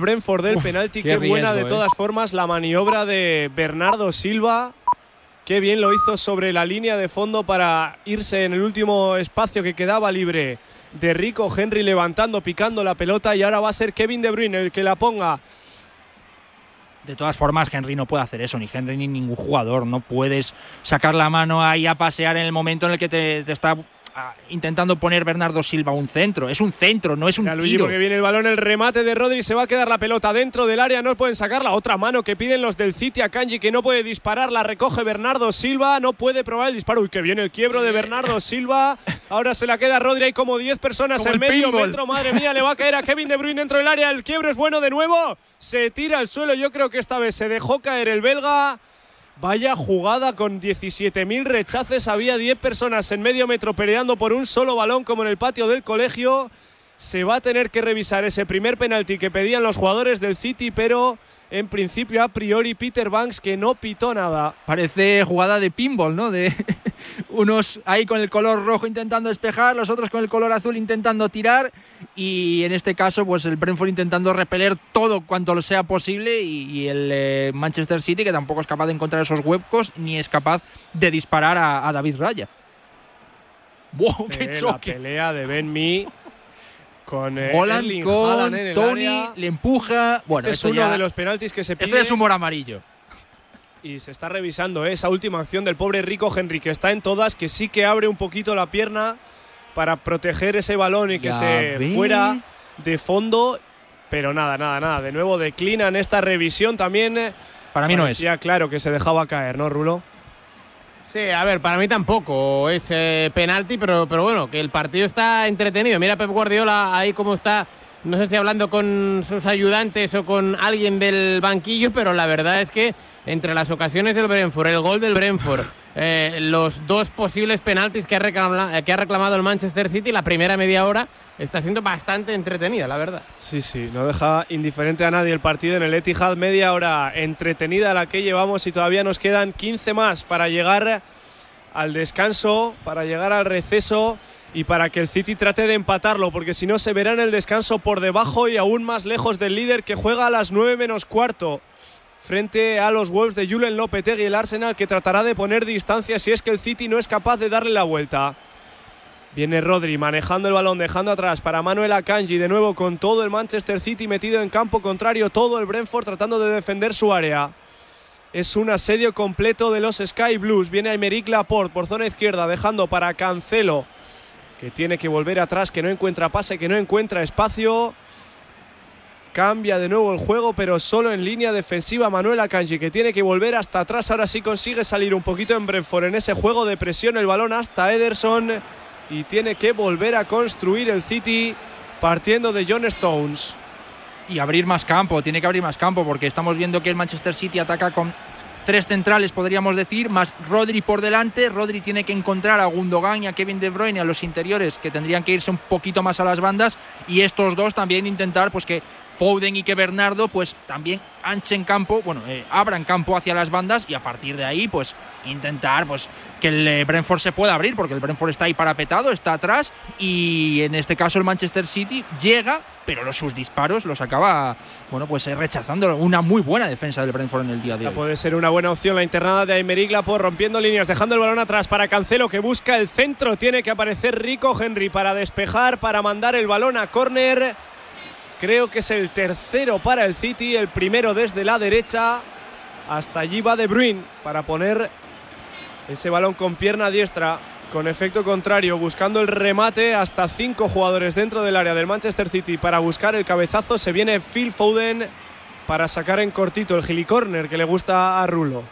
Brentford del penalti, qué, buena de ¿eh? todas formas la maniobra de Bernardo Silva. Qué bien lo hizo sobre la línea de fondo para irse en el último espacio que quedaba libre de Rico Henry levantando, picando la pelota y ahora va a ser Kevin De Bruyne el que la ponga. De todas formas, Henry no puede hacer eso, ni Henry ni ningún jugador. No puedes sacar la mano ahí a pasear en el momento en el que te, te está intentando poner Bernardo Silva un centro. Es un centro, no es un Luigi, tiro. porque viene el balón, el remate de Rodri, se va a quedar la pelota dentro del área, no pueden sacar la otra mano que piden los del City a Kanji que no puede disparar, la recoge Bernardo Silva, no puede probar el disparo. Uy, que viene el quiebro de Bernardo Silva. Ahora se la queda Rodri, hay como 10 personas Como en medio pinball. metro, madre mía, le va a caer a Kevin De Bruyne dentro del área, el quiebro es bueno de nuevo, se tira al suelo, yo creo que esta vez se dejó caer el belga. Vaya jugada con 17.000 rechaces. Había 10 personas en medio metro peleando por un solo balón como en el patio del colegio. Se va a tener que revisar ese primer penalti que pedían los jugadores del City, pero en principio a priori Peter Banks que no pitó nada. Parece jugada de pinball, ¿no? De unos ahí con el color rojo intentando despejar, los otros con el color azul intentando tirar y en este caso pues el Brentford intentando repeler todo cuanto lo sea posible y, y el eh, Manchester City que tampoco es capaz de encontrar esos huecos ni es capaz de disparar a, a David Raya. ¡Wow! ¡Qué Eh, la choque! pelea de Ben Mee con eh, Holland Erling con Haaland en el Tony área. le empuja. Bueno, Ese es uno ya- de los penaltis que se pide. esto ya es humor amarillo. Y se está revisando ¿eh? esa última acción del pobre Rico Henry, que está en todas, que sí que abre un poquito la pierna para proteger ese balón y que Ya se fuera de fondo. Pero nada, nada, nada. De nuevo declinan esta revisión también. Para mí no es. parecía claro que se dejaba caer, ¿no, Rulo? Sí, a ver, para mí tampoco es eh, penalti, pero, pero bueno, que el partido está entretenido. Mira Pep Guardiola ahí como está, no sé si hablando con sus ayudantes o con alguien del banquillo, pero la verdad es que entre las ocasiones del Brentford, el gol del Brentford, eh, los dos posibles penaltis que ha, reclama- que ha reclamado el Manchester City, la primera media hora está siendo bastante entretenida, la verdad. Sí, sí, no deja indiferente a nadie el partido en el Etihad. Media hora entretenida la que llevamos y todavía nos quedan 15 más para llegar al descanso, para llegar al receso y para que el City trate de empatarlo, porque si no se verá en el descanso por debajo y aún más lejos del líder que juega a las 9 menos cuarto frente a los Wolves de Julen Lopetegui, el Arsenal que tratará de poner distancia si es que el City no es capaz de darle la vuelta. Viene Rodri manejando el balón, dejando atrás para Manuel Akanji, de nuevo con todo el Manchester City metido en campo contrario, todo el Brentford tratando de defender su área. Es un asedio completo de los Sky Blues. Viene Aymeric Laporte por zona izquierda, dejando para Cancelo, que tiene que volver atrás, que no encuentra pase, que no encuentra espacio. Cambia de nuevo el juego, pero solo en línea defensiva Manuel Akanji, que tiene que volver hasta atrás. Ahora sí consigue salir un poquito en Brentford en ese juego de presión. El balón hasta Ederson y tiene que volver a construir el City partiendo de John Stones. y abrir más campo, tiene que abrir más campo porque estamos viendo que el Manchester City ataca con tres centrales, podríamos decir, más Rodri por delante. Rodri tiene que encontrar a Gundogan y a Kevin De Bruyne a los interiores que tendrían que irse un poquito más a las bandas y estos dos también intentar pues que Foden y que Bernardo pues también anchen campo, bueno, eh, abran campo hacia las bandas y a partir de ahí pues intentar pues que el eh, Brentford se pueda abrir porque el Brentford está ahí parapetado, está atrás y en este caso el Manchester City llega, pero los, sus disparos los acaba bueno, pues eh, rechazando una muy buena defensa del Brentford en el día de Esta hoy. puede ser una buena opción la internada de Aymeric Laporte rompiendo líneas, dejando el balón atrás para Cancelo que busca el centro. Tiene que aparecer Rico Henry para despejar, para mandar el balón a córner. Creo que es el tercero para el City, el primero desde la derecha. Hasta allí va De Bruyne para poner ese balón con pierna diestra, con efecto contrario, buscando el remate hasta cinco jugadores dentro del área del Manchester City para buscar el cabezazo. Se viene Phil Foden para sacar en cortito el gilicorner que le gusta a Rulo.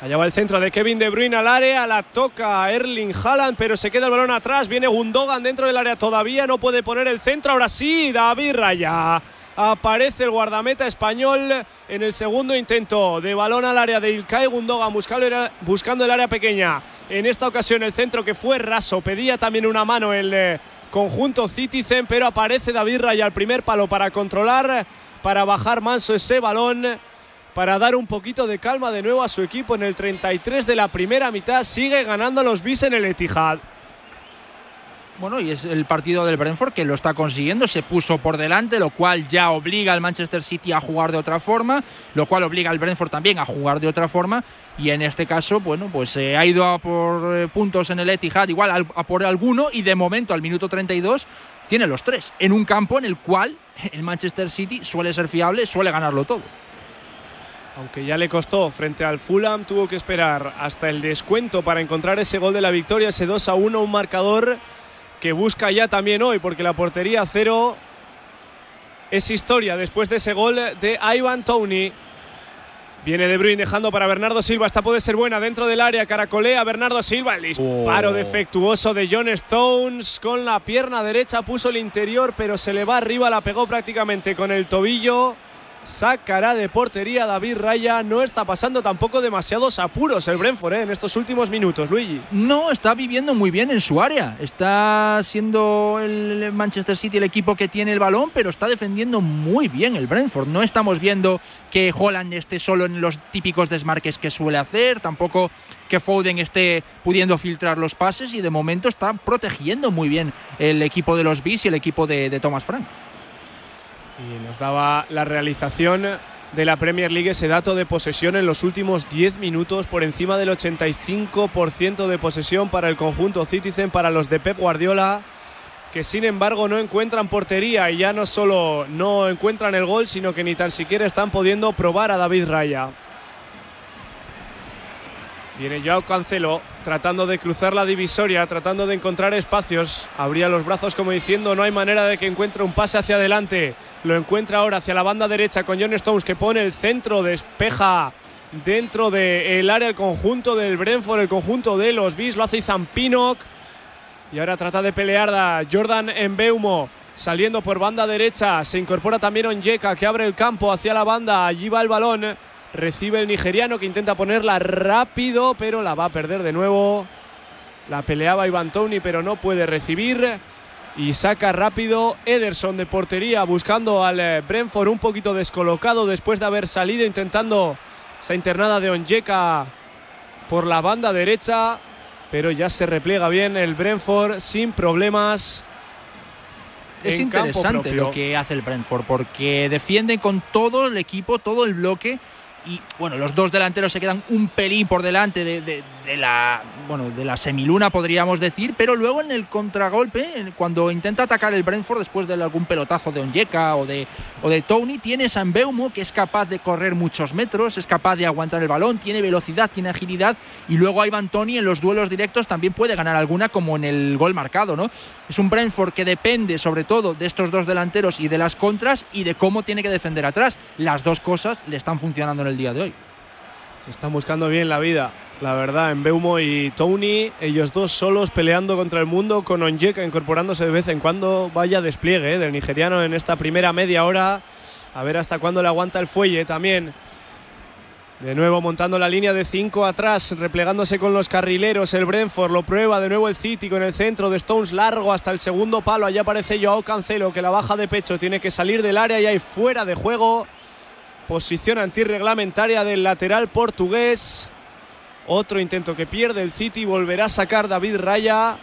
Allá va el centro de Kevin De Bruyne al área, la toca Erling Haaland, pero se queda el balón atrás. Viene Gundogan dentro del área, todavía no puede poner el centro. Ahora sí, David Raya. Aparece el guardameta español en el segundo intento de balón al área de Ilkay Gundogan buscando el, área pequeña. En esta ocasión el centro que fue raso, pedía también una mano el eh, conjunto Citizen, pero aparece David Raya al primer palo para controlar, para bajar manso ese balón para dar un poquito de calma de nuevo a su equipo en el 33 de la primera mitad. Sigue ganando los bis en el Etihad. Bueno, y es el partido del Brentford que lo está consiguiendo, se puso por delante, lo cual ya obliga al Manchester City a jugar de otra forma, lo cual obliga al Brentford también a jugar de otra forma, y en este caso, bueno, pues se ha ido a por eh, puntos en el Etihad, igual a por alguno, y de momento al minuto 32 tiene los tres, en un campo en el cual el Manchester City suele ser fiable, suele ganarlo todo. Aunque ya le costó frente al Fulham, tuvo que esperar hasta el descuento para encontrar ese gol de la victoria, ese 2 a 1, un marcador que busca ya también hoy, porque la portería cero es historia después de ese gol de Ivan Tony. Viene De Bruyne dejando para Bernardo Silva. Esta puede ser buena dentro del área. Caracolea Bernardo Silva. El disparo Oh. defectuoso de John Stones con la pierna derecha. Puso el interior, pero se le va arriba. La pegó prácticamente con el tobillo. Sacará de portería David Raya. No está pasando tampoco demasiados apuros el Brentford ¿eh? en estos últimos minutos, Luigi. No, está viviendo muy bien en su área. Está siendo el Manchester City el equipo que tiene el balón, pero está defendiendo muy bien el Brentford. No estamos viendo que Holland esté solo en los típicos desmarques que suele hacer, tampoco que Foden esté pudiendo filtrar los pases y de momento está protegiendo muy bien el equipo de los Bees y el equipo de, de Thomas Frank. Y nos daba la realización de la Premier League ese dato de posesión en los últimos 10 minutos por encima del 85% de posesión para el conjunto Citizen, para los de Pep Guardiola, que sin embargo no encuentran portería y ya no solo no encuentran el gol, sino que ni tan siquiera están pudiendo probar a David Raya. Viene Joao Cancelo tratando de cruzar la divisoria, tratando de encontrar espacios. Abría los brazos como diciendo no hay manera de que encuentre un pase hacia adelante. Lo encuentra ahora hacia la banda derecha con John Stones que pone el centro, despeja dentro del área el conjunto del Brentford, el conjunto de los Bees. Lo hace Izan. Y ahora trata de pelear a Jordan Embeumo. Saliendo por banda derecha. Se incorpora también Onyeka que abre el campo hacia la banda. Allí va el balón. Recibe el nigeriano que intenta ponerla rápido, pero la va a perder de nuevo. La peleaba Ivan Tony, pero no puede recibir. Y saca rápido Ederson de portería, buscando al eh, Brentford un poquito descolocado después de haber salido intentando esa internada de Onyeka por la banda derecha. Pero ya se repliega bien el Brentford sin problemas. Es interesante lo que hace el Brentford porque defienden con todo el equipo, todo el bloque y bueno, los dos delanteros se quedan un pelín por delante de, la bueno, de la semiluna podríamos decir, pero luego en el contragolpe, cuando intenta atacar el Brentford después de algún pelotazo de Onyeka o de o de Tony, tienes a Mbeumo que es capaz de correr muchos metros, es capaz de aguantar el balón, tiene velocidad, tiene agilidad y luego Ivan Tony en los duelos directos también puede ganar alguna como en el gol marcado, ¿no? Es un Brentford que depende sobre todo de estos dos delanteros y de las contras y de cómo tiene que defender atrás. Las dos cosas le están funcionando en el día de hoy. Se están buscando bien la vida, la verdad, en Beumo y Tony, ellos dos solos peleando contra el mundo, con Onyeka incorporándose de vez en cuando. Vaya despliegue eh, del nigeriano en esta primera media hora. A ver hasta cuándo le aguanta el fuelle también. De nuevo montando la línea de 5 atrás, replegándose con los carrileros. El Brentford lo prueba de nuevo el City con el centro de Stones largo hasta el segundo palo. Allá aparece Joao Cancelo que la baja de pecho. Tiene que salir del área y hay fuera de juego. Posición antirreglamentaria del lateral portugués. Otro intento que pierde el City. Volverá a sacar David Raya.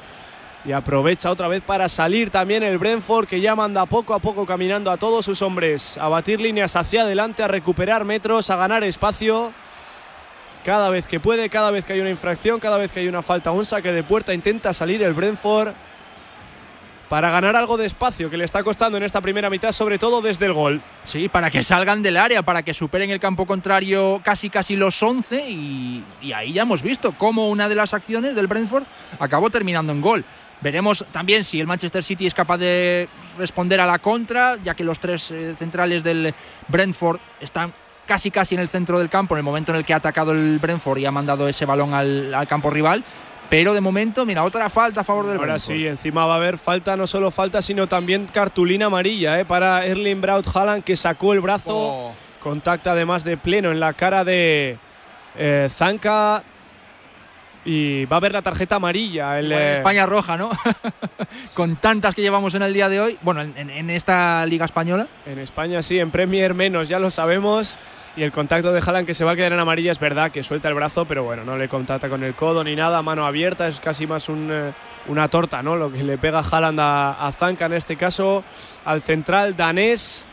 Y aprovecha otra vez para salir también el Brentford, que ya manda poco a poco caminando a todos sus hombres. A batir líneas hacia adelante, a recuperar metros, a ganar espacio. Cada vez que puede, cada vez que hay una infracción, cada vez que hay una falta, un saque de puerta, intenta salir el Brentford para ganar algo de espacio que le está costando en esta primera mitad, sobre todo desde el gol. Sí, para que salgan del área, para que superen el campo contrario casi casi los 11 y, ahí ya hemos visto cómo una de las acciones del Brentford acabó terminando en gol. Veremos también si el Manchester City es capaz de responder a la contra, ya que los tres eh, centrales del Brentford están casi casi en el centro del campo en el momento en el que ha atacado el Brentford y ha mandado ese balón al, al campo rival. Pero de momento, mira, otra falta a favor del Ahora Brentford. sí, encima va a haber falta, no solo falta, sino también cartulina amarilla eh, para Erling Braut Haaland, que sacó el brazo. Oh. Contacta además de pleno en la cara de eh, Zanka. Y va a haber la tarjeta amarilla. El, en eh, España roja, ¿no? Con tantas que llevamos en el día de hoy. Bueno, en, en esta Liga Española. En España sí, en Premier menos, ya lo sabemos. Y el contacto de Haaland que se va a quedar en amarilla es verdad que suelta el brazo, pero bueno, no le contacta con el codo ni nada, mano abierta, es casi más un, eh, una torta, ¿no? Lo que le pega Haaland a, a Zanka en este caso, al central danés,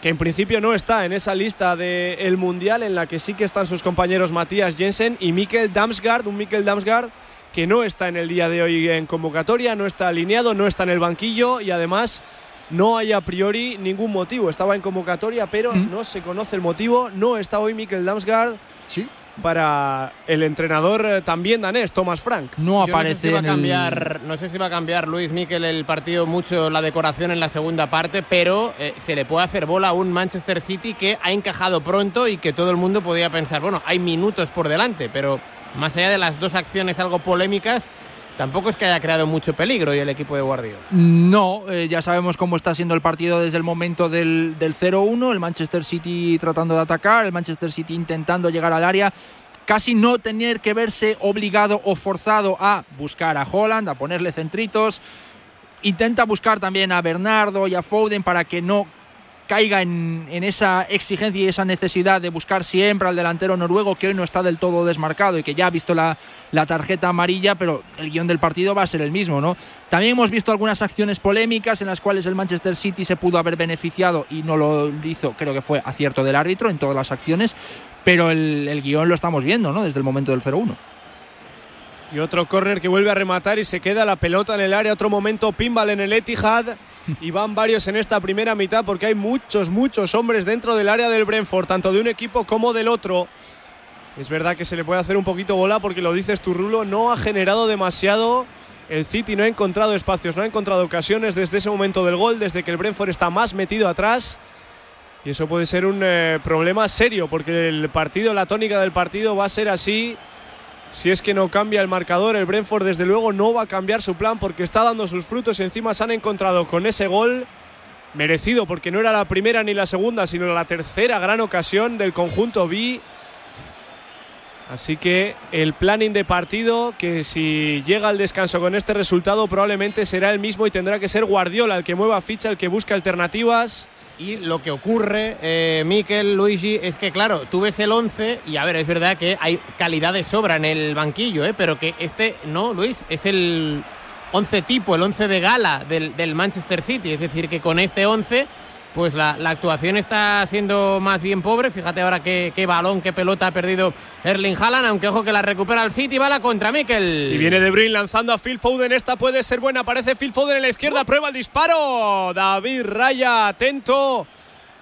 que en principio no está en esa lista del Mundial, en la que sí que están sus compañeros Matías Jensen y Mikkel Damsgaard, un Mikkel Damsgaard que no está en el día de hoy en convocatoria, no está alineado, no está en el banquillo y además no hay a priori ningún motivo. Estaba en convocatoria, pero Mm. no se conoce el motivo. No está hoy Mikkel Damsgaard Sí. Para el entrenador eh, también danés, Thomas Frank. No Yo aparece no sé si va a el- cambiar, no sé si va a cambiar Luis Miquel el partido mucho la decoración en la segunda parte, pero eh, se le puede hacer bola a un Manchester City que ha encajado pronto y que todo el mundo podía pensar, bueno, hay minutos por delante, pero más allá de las dos acciones algo polémicas, tampoco es que haya creado mucho peligro y el equipo de Guardiola. No, eh, ya sabemos cómo está siendo el partido desde el momento del, del 0-1, el Manchester City tratando de atacar, el Manchester City intentando llegar al área, casi no tener que verse obligado o forzado a buscar a Holland, a ponerle centritos, intenta buscar también a Bernardo y a Foden para que no caiga en, esa exigencia y esa necesidad de buscar siempre al delantero noruego que hoy no está del todo desmarcado y que ya ha visto la, la tarjeta amarilla, pero el guion del partido va a ser el mismo, ¿no? También hemos visto algunas acciones polémicas en las cuales el Manchester City se pudo haber beneficiado y no lo hizo, creo que fue acierto del árbitro en todas las acciones, pero el, el guion lo estamos viendo, ¿no? Desde el momento del 0-1. Y otro córner que vuelve a rematar y se queda la pelota en el área. Otro momento pinball en el Etihad. Y van varios en esta primera mitad porque hay muchos, muchos hombres dentro del área del Brentford, tanto de un equipo como del otro. Es verdad que se le puede hacer un poquito bola porque lo dices tu Rulo, no ha generado demasiado. El City no ha encontrado espacios, no ha encontrado ocasiones desde ese momento del gol, desde que el Brentford está más metido atrás. Y eso puede ser un eh, problema serio porque el partido, la tónica del partido va a ser así si es que no cambia el marcador, el Brentford desde luego no va a cambiar su plan porque está dando sus frutos encima se han encontrado con ese gol merecido porque no era la primera ni la segunda, sino la tercera gran ocasión del conjunto B. Así que el planning de partido, que si llega al descanso con este resultado, probablemente será el mismo y tendrá que ser Guardiola el que mueva ficha, el que busque alternativas. Y lo que ocurre, eh, Miquel, Luigi, es que, claro, tú ves el 11 y, a ver, es verdad que hay calidad de sobra en el banquillo, ¿eh? pero que este, no, Luis, es el 11 tipo, el 11 de gala del, del Manchester City. Es decir, que con este 11, pues la, la actuación está siendo más bien pobre. Fíjate ahora qué, qué balón, qué pelota ha perdido Erling Haaland, aunque ojo que la recupera el City, va la contra Miquel. Y viene De Bruyne lanzando a Phil Foden. Esta puede ser buena. Aparece Phil Foden en la izquierda. Prueba el disparo. David Raya, atento.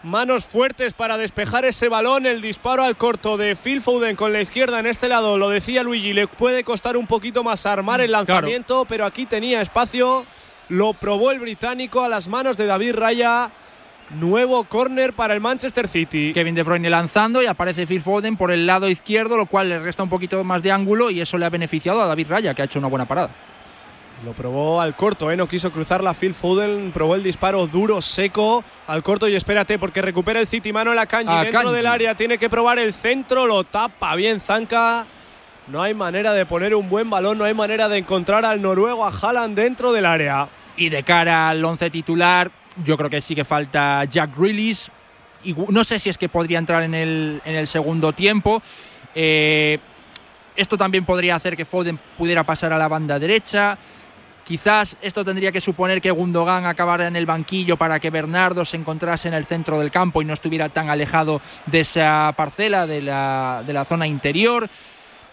Manos fuertes para despejar ese balón. El disparo al corto de Phil Foden con la izquierda en este lado. Lo decía Luigi. Le puede costar un poquito más armar el lanzamiento. Pero aquí tenía espacio. Lo probó el británico a las manos de David Raya. Nuevo córner para el Manchester City. Kevin De Bruyne lanzando y aparece Phil Foden por el lado izquierdo, lo cual le resta un poquito más de ángulo y eso le ha beneficiado a David Raya, que ha hecho una buena parada. Lo probó al corto, ¿eh? no quiso cruzarla Phil Foden, probó el disparo duro, seco, al corto y espérate porque recupera el City, mano en la Kanji, A dentro Kanji. del área, tiene que probar el centro, lo tapa bien Zanka. No hay manera de poner un buen balón, no hay manera de encontrar al noruego, a Haaland dentro del área. Y de cara al once titular, yo creo que sí que falta Jack Grealish. Y no sé si es que podría entrar en el, en el segundo tiempo. Eh, esto también podría hacer que Foden pudiera pasar a la banda derecha. Quizás esto tendría que suponer que Gundogan acabara en el banquillo para que Bernardo se encontrase en el centro del campo y no estuviera tan alejado de esa parcela de la, de la zona interior.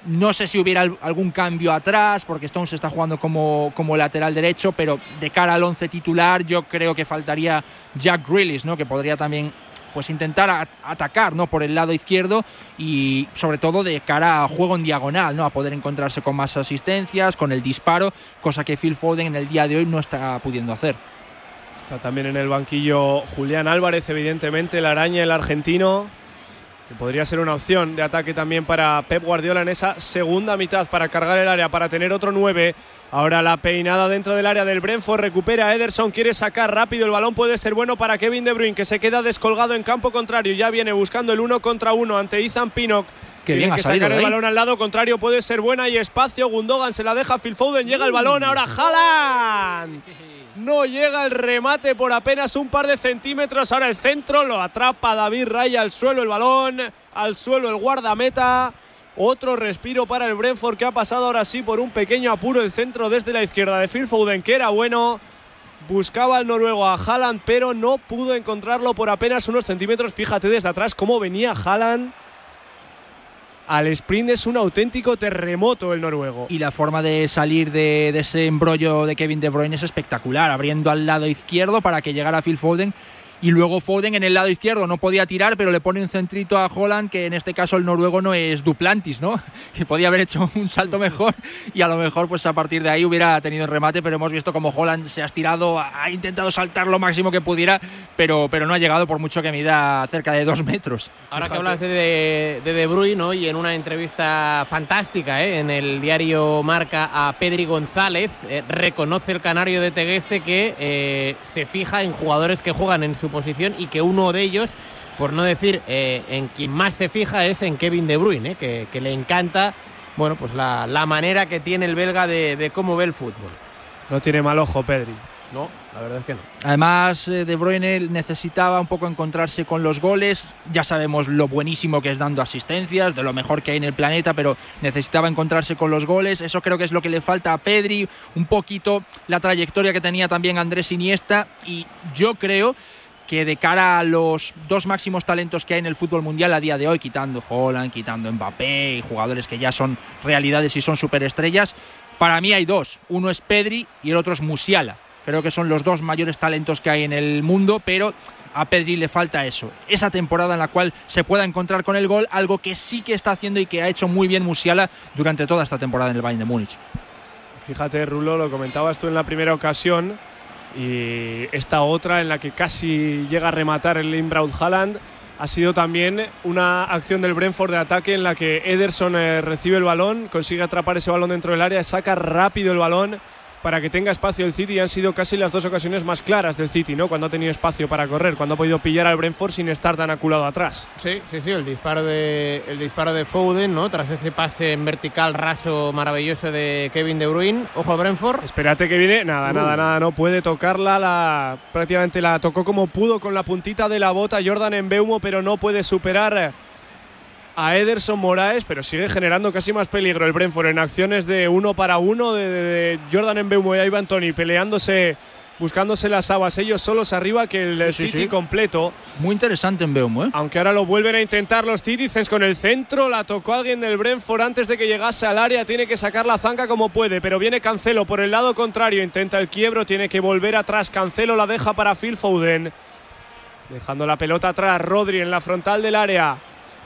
No sé si hubiera al- algún cambio atrás, porque Stones está jugando como, como lateral derecho, pero de cara al once titular yo creo que faltaría Jack Grealish, ¿no? que podría también pues intentar atacar ¿no? por el lado izquierdo y sobre todo de cara a juego en diagonal, ¿no? a poder encontrarse con más asistencias, con el disparo, cosa que Phil Foden en el día de hoy no está pudiendo hacer. Está también en el banquillo Julián Álvarez, evidentemente, el araña, el argentino, que podría ser una opción de ataque también para Pep Guardiola en esa segunda mitad, para cargar el área, para tener otro 9. Ahora la peinada dentro del área del Brentford, recupera Ederson, quiere sacar rápido el balón, puede ser bueno para Kevin De Bruyne, que se queda descolgado en campo contrario, ya viene buscando el uno contra uno ante Ethan Pinnock. Qué Tiene bien que sacar el ahí. balón al lado contrario, puede ser buena y espacio. Gundogan se la deja Phil Foden, llega el balón, ahora Haaland. No llega el remate por apenas un par de centímetros. Ahora el centro lo atrapa David Raya al suelo el balón, al suelo el guardameta. Otro respiro para el Brentford que ha pasado ahora sí por un pequeño apuro el centro desde la izquierda de Phil Foden, que era bueno. Buscaba al noruego a Haaland, pero no pudo encontrarlo por apenas unos centímetros. Fíjate desde atrás cómo venía Haaland. Al sprint es un auténtico terremoto el noruego. Y la forma de salir de, ese embrollo de Kevin De Bruyne es espectacular, abriendo al lado izquierdo para que llegara Phil Foden. Y luego Foden en el lado izquierdo no podía tirar, pero le pone un centrito a Holland, que en este caso el noruego no es Duplantis, ¿no? Que podía haber hecho un salto mejor y a lo mejor pues a partir de ahí hubiera tenido el remate, pero hemos visto como Holland se ha estirado, ha intentado saltar lo máximo que pudiera, pero, pero no ha llegado por mucho que mida cerca de dos metros. Ahora que hablas de De, de, de Bruyne ¿no? y en una entrevista fantástica ¿eh? en el diario Marca a Pedri González, eh, reconoce el canario de Tegueste que eh, se fija en jugadores que juegan en su posición y que uno de ellos, por no decir eh, en quien más se fija, es en Kevin De Bruyne, ¿eh? que, que le encanta bueno, pues la, la manera que tiene el belga de, de cómo ve el fútbol. No tiene mal ojo, Pedri. No, la verdad es que no. Además, eh, De Bruyne necesitaba un poco encontrarse con los goles. Ya sabemos lo buenísimo que es dando asistencias, de lo mejor que hay en el planeta, pero necesitaba encontrarse con los goles. Eso creo que es lo que le falta a Pedri. Un poquito la trayectoria que tenía también Andrés Iniesta. Y yo creo que de cara a los dos máximos talentos que hay en el fútbol mundial a día de hoy, quitando Holland, quitando Mbappé y jugadores que ya son realidades y son superestrellas, para mí hay dos. Uno es Pedri y el otro es Musiala. Creo que son los dos mayores talentos que hay en el mundo, pero a Pedri le falta eso. Esa temporada en la cual se pueda encontrar con el gol, algo que sí que está haciendo y que ha hecho muy bien Musiala durante toda esta temporada en el Bayern de Múnich. Fíjate, Rulo, lo comentabas tú en la primera ocasión y esta otra en la que casi llega a rematar el Inbraut Haaland ha sido también una acción del Brentford de ataque en la que Ederson eh, recibe el balón, consigue atrapar ese balón dentro del área, saca rápido el balón para que tenga espacio el City y han sido casi las dos ocasiones más claras del City, ¿no? Cuando ha tenido espacio para correr, cuando ha podido pillar al Brentford sin estar tan aculado atrás. Sí, sí, sí, el disparo de el disparo de Foden, ¿no? Tras ese pase en vertical raso maravilloso de Kevin De Bruyne. Ojo a Brentford. Espérate que viene. Nada, nada, nada. No puede tocarla. La, prácticamente la tocó como pudo con la puntita de la bota Jordan en Beumo, pero no puede superar a Ederson Moraes, pero sigue generando casi más peligro el Brentford en acciones de uno para uno de, de- Jordan en Beumo y Ivan Tony peleándose, buscándose las habas ellos solos arriba que el Sí, sí, City sí. completo. Muy interesante en Beumo, ¿eh? Aunque ahora lo vuelven a intentar los Citizens con el centro, la tocó alguien del Brentford antes de que llegase al área, tiene que sacar la zanca como puede, pero viene Cancelo por el lado contrario, intenta el quiebro, tiene que volver atrás, Cancelo la deja para Phil Foden, dejando la pelota atrás, Rodri en la frontal del área.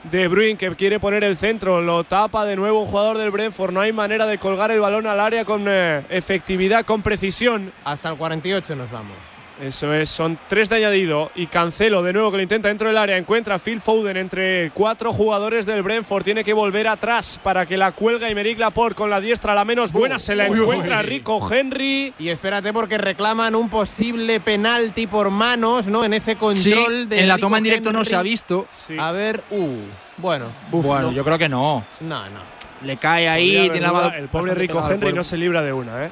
De Bruyne que quiere poner el centro, lo tapa de nuevo un jugador del Brentford. No hay manera de colgar el balón al área con eh, efectividad, con precisión. Hasta el 48 nos vamos. Eso es, son tres de añadido y Cancelo de nuevo que lo intenta dentro del área, encuentra a Phil Foden entre cuatro jugadores del Brentford, tiene que volver atrás para que la cuelga Imeric Laporte con la diestra la menos buena, se la uy, encuentra uy. Rico Henry. Y espérate porque reclaman un posible penalti por manos, ¿no? En ese control Sí, de en la Rico toma en directo no se ha visto. Sí. A ver, uh, bueno, bueno, yo creo que no. no, no. Le cae ahí, tiene la duda, mano el pobre Rico Henry no se libra de una, ¿eh?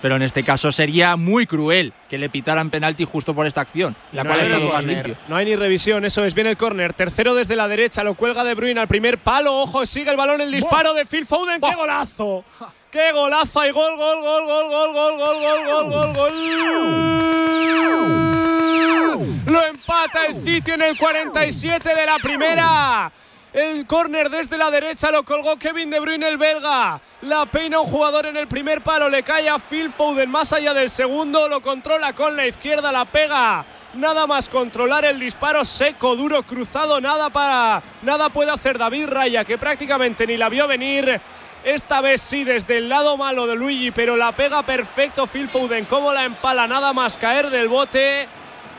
Pero en este caso sería muy cruel que le pitaran penalti justo por esta acción, la no cual ha hay estado ni más córner. limpio. No hay ni revisión, eso es bien el córner. Tercero desde la derecha, lo cuelga de Bruyne al primer palo. Ojo, sigue el balón, el disparo de Phil Foden. ¡Qué golazo! ¡Qué golazo! Y gol, gol, gol, gol, gol, gol, gol, gol, gol, gol, gol. Lo empata el City en el 47 de la primera. El córner desde la derecha lo colgó Kevin De Bruyne, el belga. La peina un jugador en el primer palo, le cae a Phil Foden más allá del segundo, lo controla con la izquierda, la pega. Nada más controlar el disparo seco, duro, cruzado, nada para nada puede hacer David Raya, que prácticamente ni la vio venir. Esta vez sí, desde el lado malo de Luigi, pero la pega perfecto Phil Foden. Cómo la empala, nada más caer del bote.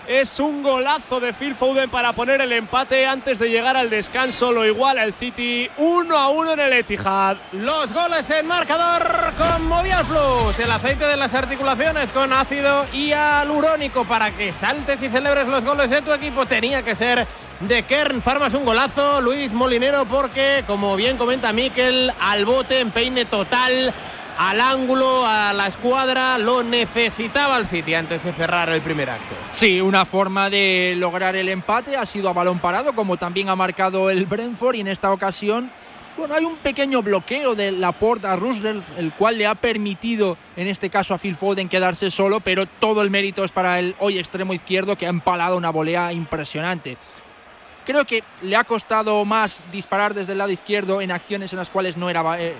Es un golazo de Phil Foden para poner el empate antes de llegar al descanso. Lo iguala el City 1 a 1 en el Etihad. Los goles en marcador con Movial Plus, el aceite de las articulaciones con ácido hialurónico para que saltes y celebres los goles de tu equipo. Tenía que ser de Kern. Farmas un golazo, Luis Molinero, porque, como bien comenta Miquel, al bote en peine total al ángulo, a la escuadra, lo necesitaba el City antes de cerrar el primer acto. Sí, una forma de lograr el empate ha sido a balón parado, como también ha marcado el Brentford y en esta ocasión bueno, hay un pequeño bloqueo de la puerta a Roosevelt, el cual le ha permitido, en este caso a Phil Foden, quedarse solo, pero todo el mérito es para el hoy extremo izquierdo que ha empalado una volea impresionante. Creo que le ha costado más disparar desde el lado izquierdo en acciones en las cuales no era eh,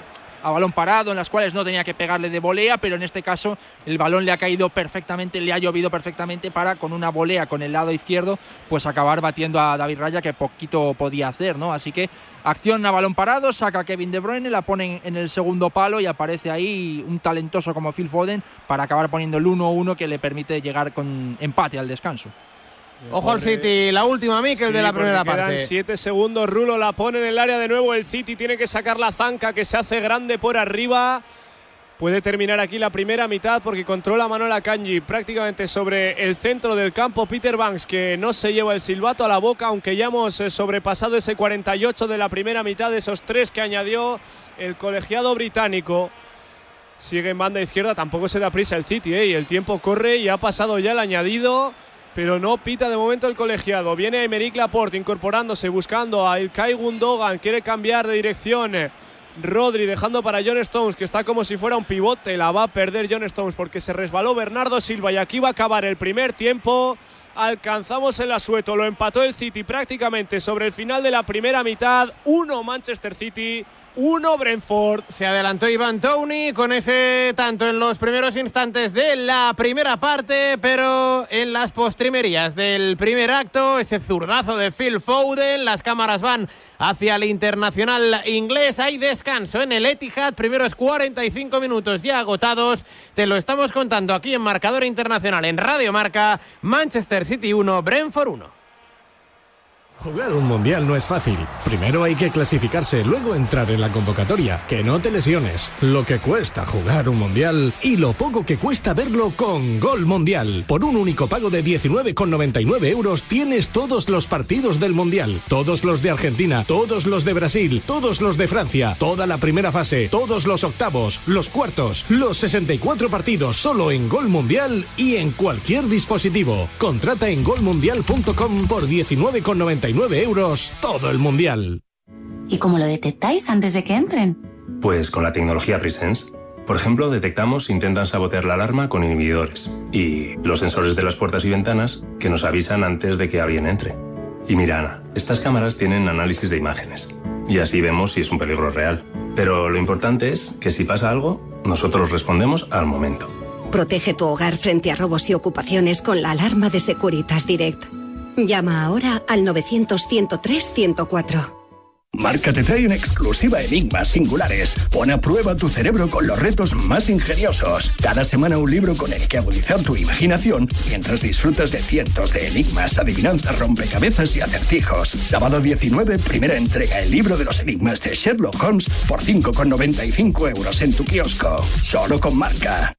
a balón parado, en las cuales no tenía que pegarle de volea, pero en este caso el balón le ha caído perfectamente, le ha llovido perfectamente para con una volea con el lado izquierdo, pues acabar batiendo a David Raya que poquito podía hacer, ¿no? Así que acción a balón parado, saca a Kevin De Bruyne, la pone en el segundo palo y aparece ahí un talentoso como Phil Foden para acabar poniendo el 1-1 que le permite llegar con empate al descanso. Ojo al City, la última, Mikel, de la primera parte. Quedan siete segundos, Rulo la pone en el área de nuevo. El City tiene que sacar la zanca que se hace grande por arriba. Puede terminar aquí la primera mitad porque controla Manuela Kanji prácticamente sobre el centro del campo. Peter Banks que no se lleva el silbato a la boca, aunque ya hemos eh, sobrepasado ese 48 de la primera mitad, de esos tres que añadió el colegiado británico. Sigue en banda izquierda, tampoco se da prisa el City, ¿eh? y el tiempo corre y ha pasado ya el añadido pero no pita de momento el colegiado. Viene Emerick Laporte incorporándose, buscando a Ilkay Gundogan, quiere cambiar de dirección. Rodri dejando para John Stones, que está como si fuera un pivote. La va a perder John Stones porque se resbaló Bernardo Silva y aquí va a acabar el primer tiempo. Alcanzamos el asueto, lo empató el City prácticamente sobre el final de la primera mitad. Uno Manchester City, 1 Brentford. Se adelantó Iván Tony con ese tanto en los primeros instantes de la primera parte, pero en las postrimerías del primer acto, ese zurdazo de Phil Foden, las cámaras van hacia el internacional inglés. Hay descanso en el Etihad, primeros 45 minutos ya agotados. Te lo estamos contando aquí en Marcador Internacional en Radio Marca, Manchester City 1, Brentford 1. Jugar un mundial no es fácil. Primero hay que clasificarse, luego entrar en la convocatoria. Que no te lesiones. Lo que cuesta jugar un mundial y lo poco que cuesta verlo con Gol Mundial. Por un único pago de 19,99 euros tienes todos los partidos del mundial. Todos los de Argentina, todos los de Brasil, todos los de Francia, toda la primera fase, todos los octavos, los cuartos, los 64 partidos solo en Gol Mundial y en cualquier dispositivo. Contrata en golmundial.com por 19,99 euros todo el mundial. ¿Y cómo lo detectáis antes de que entren? Pues con la tecnología Presence. Por ejemplo, detectamos si intentan sabotear la alarma con inhibidores y los sensores de las puertas y ventanas que nos avisan antes de que alguien entre. Y mira, Ana, estas cámaras tienen análisis de imágenes y así vemos si es un peligro real. Pero lo importante es que si pasa algo, nosotros respondemos al momento. Protege tu hogar frente a robos y ocupaciones con la alarma de Securitas Direct. Llama ahora al 900-103-104. Marca te trae en exclusiva enigmas singulares. Pon a prueba tu cerebro con los retos más ingeniosos. Cada semana un libro con el que agudizar tu imaginación mientras disfrutas de cientos de enigmas, adivinanzas, rompecabezas y acertijos. Sábado 19, primera entrega, el libro de los enigmas de Sherlock Holmes por 5,95 euros en tu kiosco. Solo con marca.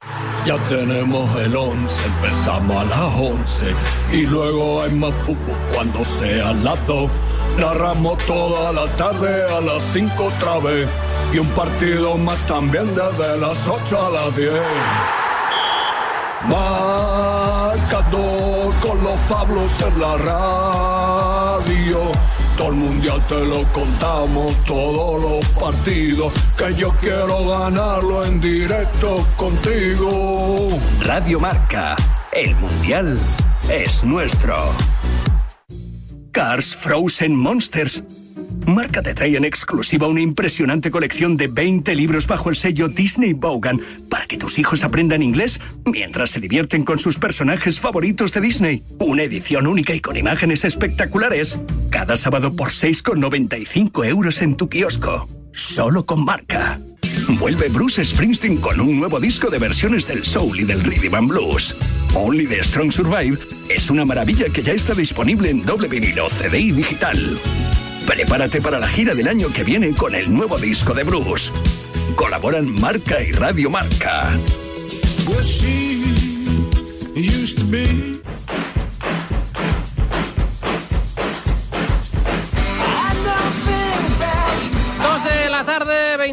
Ya tenemos el 11, empezamos a las 11 y luego hay más fútbol cuando sea las 2. Narramos toda la tarde a las 5 otra vez y un partido más también desde las 8 a las 10. Marcador con los Pablos en la radio. Todo el mundial te lo contamos, todos los partidos, que yo quiero ganarlo en directo contigo. Radio Marca, el mundial es nuestro. Cars Frozen Monsters. Marca te trae en exclusiva una impresionante colección de 20 libros bajo el sello Disney Bogan para que tus hijos aprendan inglés mientras se divierten con sus personajes favoritos de Disney. Una edición única y con imágenes espectaculares. Cada sábado por 6,95 euros en tu kiosco. Solo con marca. Vuelve Bruce Springsteen con un nuevo disco de versiones del soul y del rhythm and blues. Only the Strong Survive es una maravilla que ya está disponible en doble vinilo, CD y digital. Prepárate para la gira del año que viene con el nuevo disco de Bruce. Colaboran Marca y Radio Marca.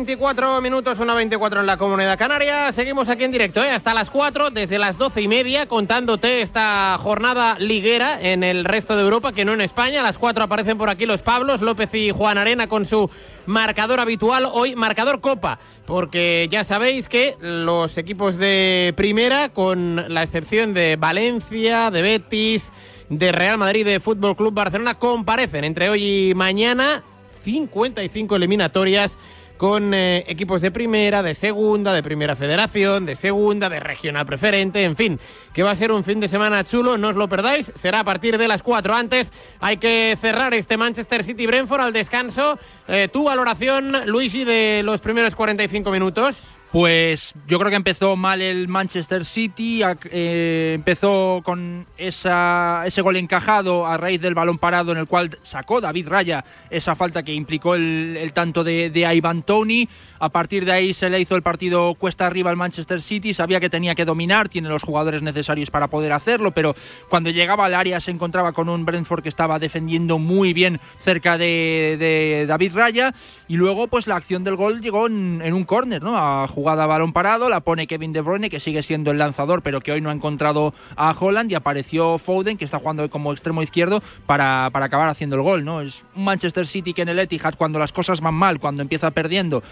24 minutos, una 24 en la Comunidad Canaria. Seguimos aquí en directo, ¿eh? hasta las 4, desde las 12 y media, contándote esta jornada liguera en el resto de Europa, que no en España. A las 4 aparecen por aquí los Pablos, López y Juan Arena con su marcador habitual. Hoy, marcador Copa, porque ya sabéis que los equipos de primera, con la excepción de Valencia, de Betis, de Real Madrid, de Fútbol Club Barcelona, comparecen entre hoy y mañana 55 eliminatorias con eh, equipos de primera, de segunda, de primera federación, de segunda, de regional preferente, en fin, que va a ser un fin de semana chulo, no os lo perdáis, será a partir de las 4. Antes hay que cerrar este Manchester City Brentford al descanso. Eh, tu valoración, Luigi, de los primeros 45 minutos. Pues yo creo que empezó mal el Manchester City, eh, empezó con esa, ese gol encajado a raíz del balón parado en el cual sacó David Raya esa falta que implicó el, tanto de, de Ivan Tony. A partir de ahí se le hizo el partido cuesta arriba al Manchester City, sabía que tenía que dominar, tiene los jugadores necesarios para poder hacerlo, pero cuando llegaba al área se encontraba con un Brentford que estaba defendiendo muy bien cerca de, David Raya y luego pues la acción del gol llegó en, un córner, ¿no? A jugada balón parado, la pone Kevin De Bruyne que sigue siendo el lanzador, pero que hoy no ha encontrado a Holland y apareció Foden que está jugando como extremo izquierdo para, para acabar haciendo el gol, ¿no? Es un Manchester City que en el Etihad cuando las cosas van mal, cuando empieza perdiendo,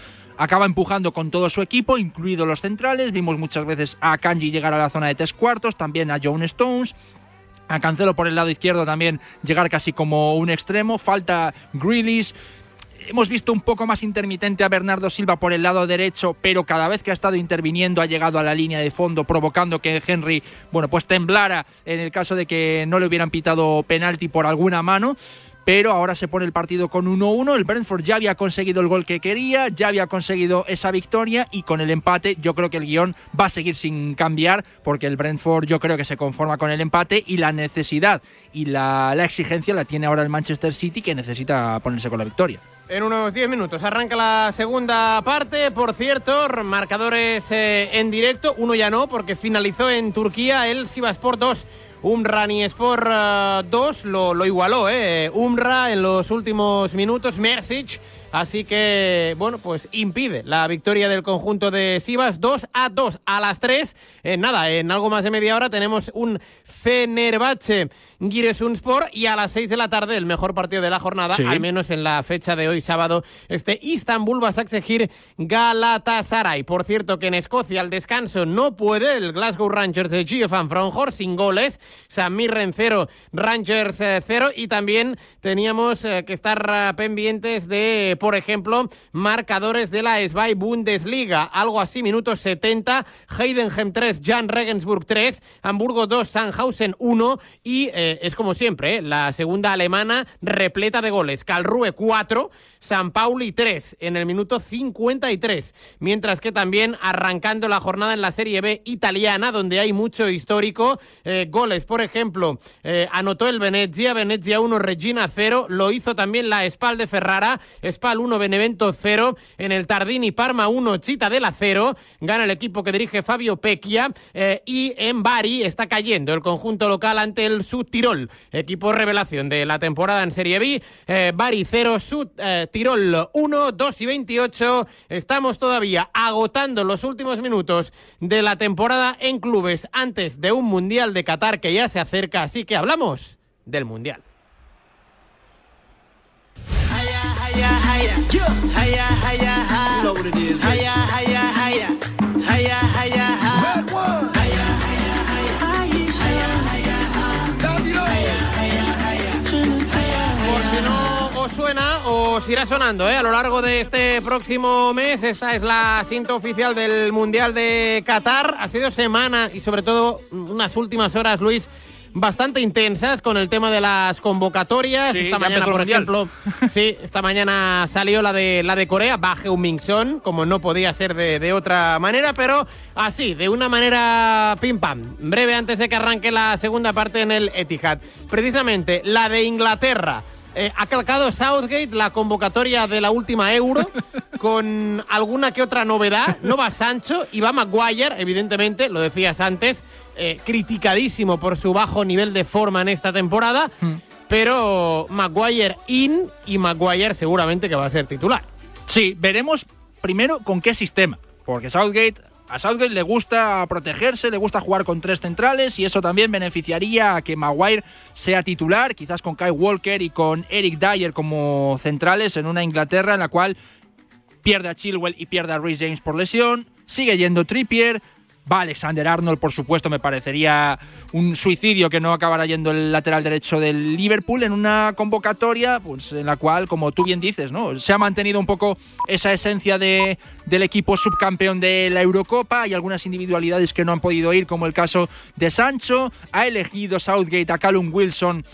acaba empujando con todo su equipo, incluidos los centrales. Vimos muchas veces a Kanji llegar a la zona de tres cuartos, también a John Stones. A Cancelo por el lado izquierdo también llegar casi como un extremo. Falta Grealish. Hemos visto un poco más intermitente a Bernardo Silva por el lado derecho, pero cada vez que ha estado interviniendo ha llegado a la línea de fondo, provocando que Henry, bueno, pues temblara en el caso de que no le hubieran pitado penalti por alguna mano pero ahora se pone el partido con 1-1. El Brentford ya había conseguido el gol que quería, ya había conseguido esa victoria y con el empate yo creo que el guion va a seguir sin cambiar porque el Brentford yo creo que se conforma con el empate y la necesidad y la, exigencia la tiene ahora el Manchester City que necesita ponerse con la victoria. En unos 10 minutos arranca la segunda parte. Por cierto, marcadores eh, en directo. Uno ya no, porque finalizó en Turquía el Sivasport 2. Umrani Sport 2 lo, lo, igualó, ¿eh? Umra en los últimos minutos, Mersic Así que, bueno, pues impide la victoria del conjunto de Sivas 2 a 2 a las 3. En nada, en algo más de media hora tenemos un Fenerbahce Giresunspor y a las 6 de la tarde el mejor partido de la jornada, al menos en la fecha de hoy sábado, este Istanbul Basaksehir Galatasaray. Por cierto que en Escocia al descanso no puede el Glasgow Rangers de Gio Van Fronhor sin goles, Samir 0, Rangers 0 y también teníamos eh, que estar eh, pendientes de por ejemplo, marcadores de la SBY Bundesliga. Algo así, minutos 70, Heidenheim 3, Jan Regensburg 3, Hamburgo 2, Sandhausen 1 y eh, es como siempre, eh, la segunda alemana repleta de goles. Calrue 4, San Pauli 3 en el minuto 53. Mientras que también arrancando la jornada en la Serie B italiana, donde hay mucho histórico, eh, goles, por ejemplo, anotó el Venezia, Venezia 1, Regina 0, lo hizo también la Spal de Ferrara, Spal 1, Benevento 0. En el Tardini, Parma 1, Chita de la 0. Gana el equipo que dirige Fabio Pecchia. Eh, y en Bari está cayendo el conjunto local ante el Sud Tirol, equipo revelación de la temporada en Serie B. Eh, Bari 0, Sud eh, Tirol 1, 2 y 28. Estamos todavía agotando los últimos minutos de la temporada en clubes antes de un Mundial de Qatar que ya se acerca. Así que hablamos del Mundial. Os irá sonando ¿eh? a lo largo de este próximo mes. Esta es la cinta oficial del Mundial de Qatar. Ha sido semana y sobre todo unas últimas horas, Luis, bastante intensas con el tema de las convocatorias. esta mañana, por ejemplo, sí, esta mañana salió la de la de Corea, Baje un Mingson, como no podía ser de, otra manera, pero así, de una manera pim pam. Breve antes de que arranque la segunda parte en el Etihad. Precisamente la de Inglaterra. Eh, ha calcado Southgate la convocatoria de la última Euro con alguna que otra novedad. No va Sancho y va Maguire, evidentemente, lo decías antes, eh, criticadísimo por su bajo nivel de forma en esta temporada, hmm. pero Maguire in y Maguire seguramente que va a ser titular. Sí, veremos primero, con qué sistema. Porque Southgate a Southgate le gusta protegerse, le gusta jugar con tres centrales y eso también beneficiaría a que Maguire sea titular, quizás con Kai Walker y con Eric Dyer como centrales en una Inglaterra en la cual pierde a Chilwell y pierde a Reece James por lesión, sigue yendo Trippier, Va Alexander Arnold, por supuesto, me parecería un suicidio que no acabara yendo el lateral derecho del Liverpool en una convocatoria pues, en la cual, como tú bien dices, ¿no? se ha mantenido un poco esa esencia de, del equipo subcampeón de la Eurocopa. Hay algunas individualidades que no han podido ir, como el caso de Sancho. Ha elegido Southgate a Callum Wilson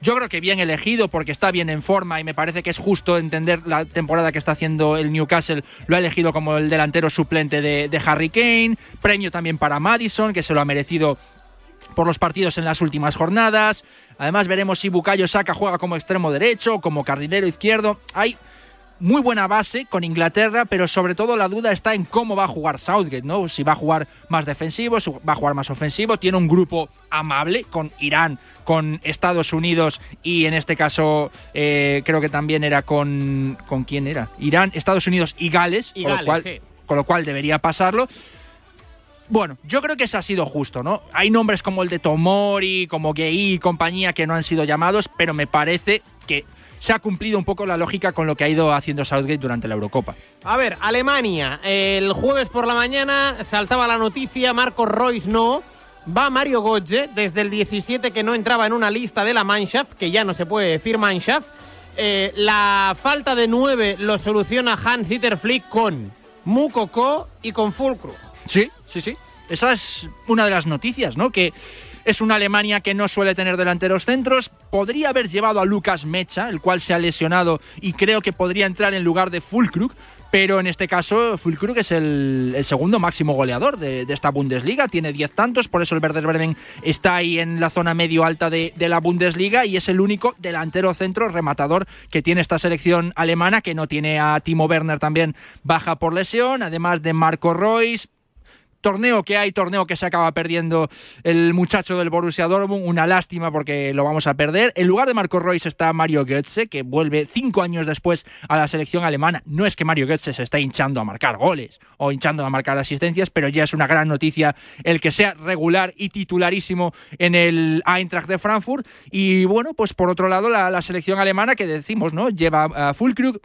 yo creo que bien elegido porque está bien en forma y me parece que es justo entender la temporada que está haciendo el Newcastle. Lo ha elegido como el delantero suplente de, Harry Kane. Premio también para Madison, que se lo ha merecido por los partidos en las últimas jornadas. Además veremos si Bukayo Saka juega como extremo derecho como carrilero izquierdo. Hay muy buena base con Inglaterra, pero sobre todo la duda está en cómo va a jugar Southgate, ¿no? Si va a jugar más defensivo, si va a jugar más ofensivo. Tiene un grupo amable con Irán, con Estados Unidos y en este caso eh, creo que también era con... ¿Con quién era? Irán, Estados Unidos y Gales, con, lo cual, con lo cual debería pasarlo. Bueno, yo creo que ese ha sido justo, ¿no? Hay nombres como el de Tomori, como Gei y compañía que no han sido llamados, pero me parece que se ha cumplido un poco la lógica con lo que ha ido haciendo Southgate durante la Eurocopa. A ver, Alemania, el jueves por la mañana saltaba la noticia, Marcos Royce no, va Mario Götze, desde el 17 que no entraba en una lista de la Mannschaft, que ya no se puede decir Mannschaft. Eh, la falta de nueve lo soluciona Hans-Dieter Flick con Mukoko y con Fulcrum. Sí, sí, sí. Esa es una de las noticias, ¿no? Que es una Alemania que no suele tener delanteros centros. Podría haber llevado a Lucas Mecha, el cual se ha lesionado y creo que podría entrar en lugar de Fulkrug. Pero en este caso, Fulkrug es el, segundo máximo goleador de, esta Bundesliga. Tiene 10 tantos, por eso el Werder Bremen está ahí en la zona medio alta de, de, la Bundesliga y es el único delantero centro rematador que tiene esta selección alemana, que no tiene a Timo Werner también baja por lesión, además de Marco Royce torneo que hay, torneo que se acaba perdiendo el muchacho del Borussia Dortmund, una lástima porque lo vamos a perder. En lugar de Marco Reus está Mario Götze, que vuelve cinco años después a la selección alemana. No es que Mario Götze se está hinchando a marcar goles o hinchando a marcar asistencias, pero ya es una gran noticia el que sea regular y titularísimo en el Eintracht de Frankfurt. Y bueno, pues por otro lado, la, selección alemana que decimos, ¿no? Lleva a Fulkrug,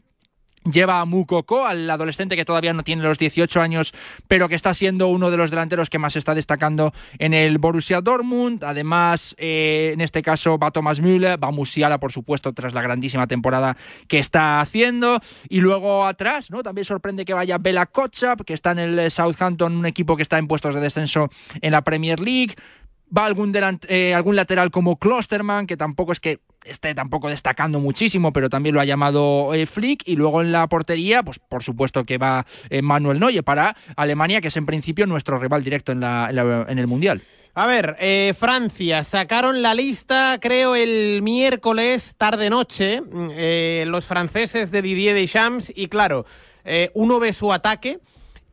Lleva a Mukoko, al adolescente que todavía no tiene los 18 años, pero que está siendo uno de los delanteros que más está destacando en el Borussia Dortmund. Además, eh, en este caso va Thomas Müller, va Musiala, por supuesto, tras la grandísima temporada que está haciendo. Y luego atrás, ¿no? También sorprende que vaya Bela Kotschap, que está en el Southampton, un equipo que está en puestos de descenso en la Premier League va algún, eh, algún lateral como Klosterman, que tampoco es que esté tampoco destacando muchísimo, pero también lo ha llamado eh, Flick. Y luego en la portería, pues por supuesto que va eh, Manuel Neuer para Alemania, que es en principio nuestro rival directo en, la, en, el Mundial. A ver, eh, Francia, sacaron la lista, creo, el miércoles tarde-noche, mm, los franceses de Didier Deschamps, y claro, uno ve su ataque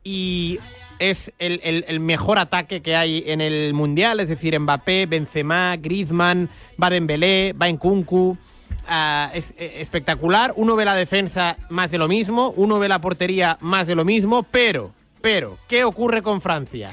y es el, mejor ataque que hay en el Mundial, es decir, Mbappé, Benzema, Griezmann, va Dembélé, va Nkunku, uh, es espectacular. Uno ve la defensa más de lo mismo, uno ve la portería más de lo mismo, pero, pero, ¿qué ocurre con Francia?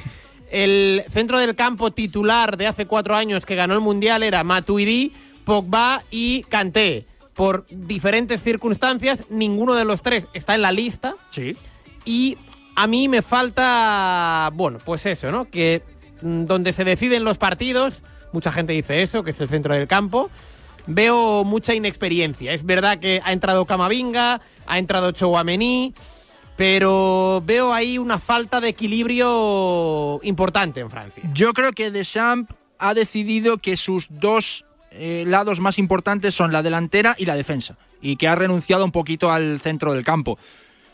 El centro del campo titular de hace cuatro años que ganó el Mundial era Matuidi, Pogba y Kanté. Por diferentes circunstancias, ninguno de los tres está en la lista. Sí. Y a mí me falta, bueno, pues eso, ¿no? Que mm, donde se deciden los partidos, mucha gente dice eso, que es el centro del campo, veo mucha inexperiencia. Es verdad que ha entrado Camavinga, ha entrado Chouameni, pero veo ahí una falta de equilibrio importante en Francia. Yo creo que Deschamps ha decidido que sus dos eh, lados más importantes son la delantera y la defensa, y que ha renunciado un poquito al centro del campo.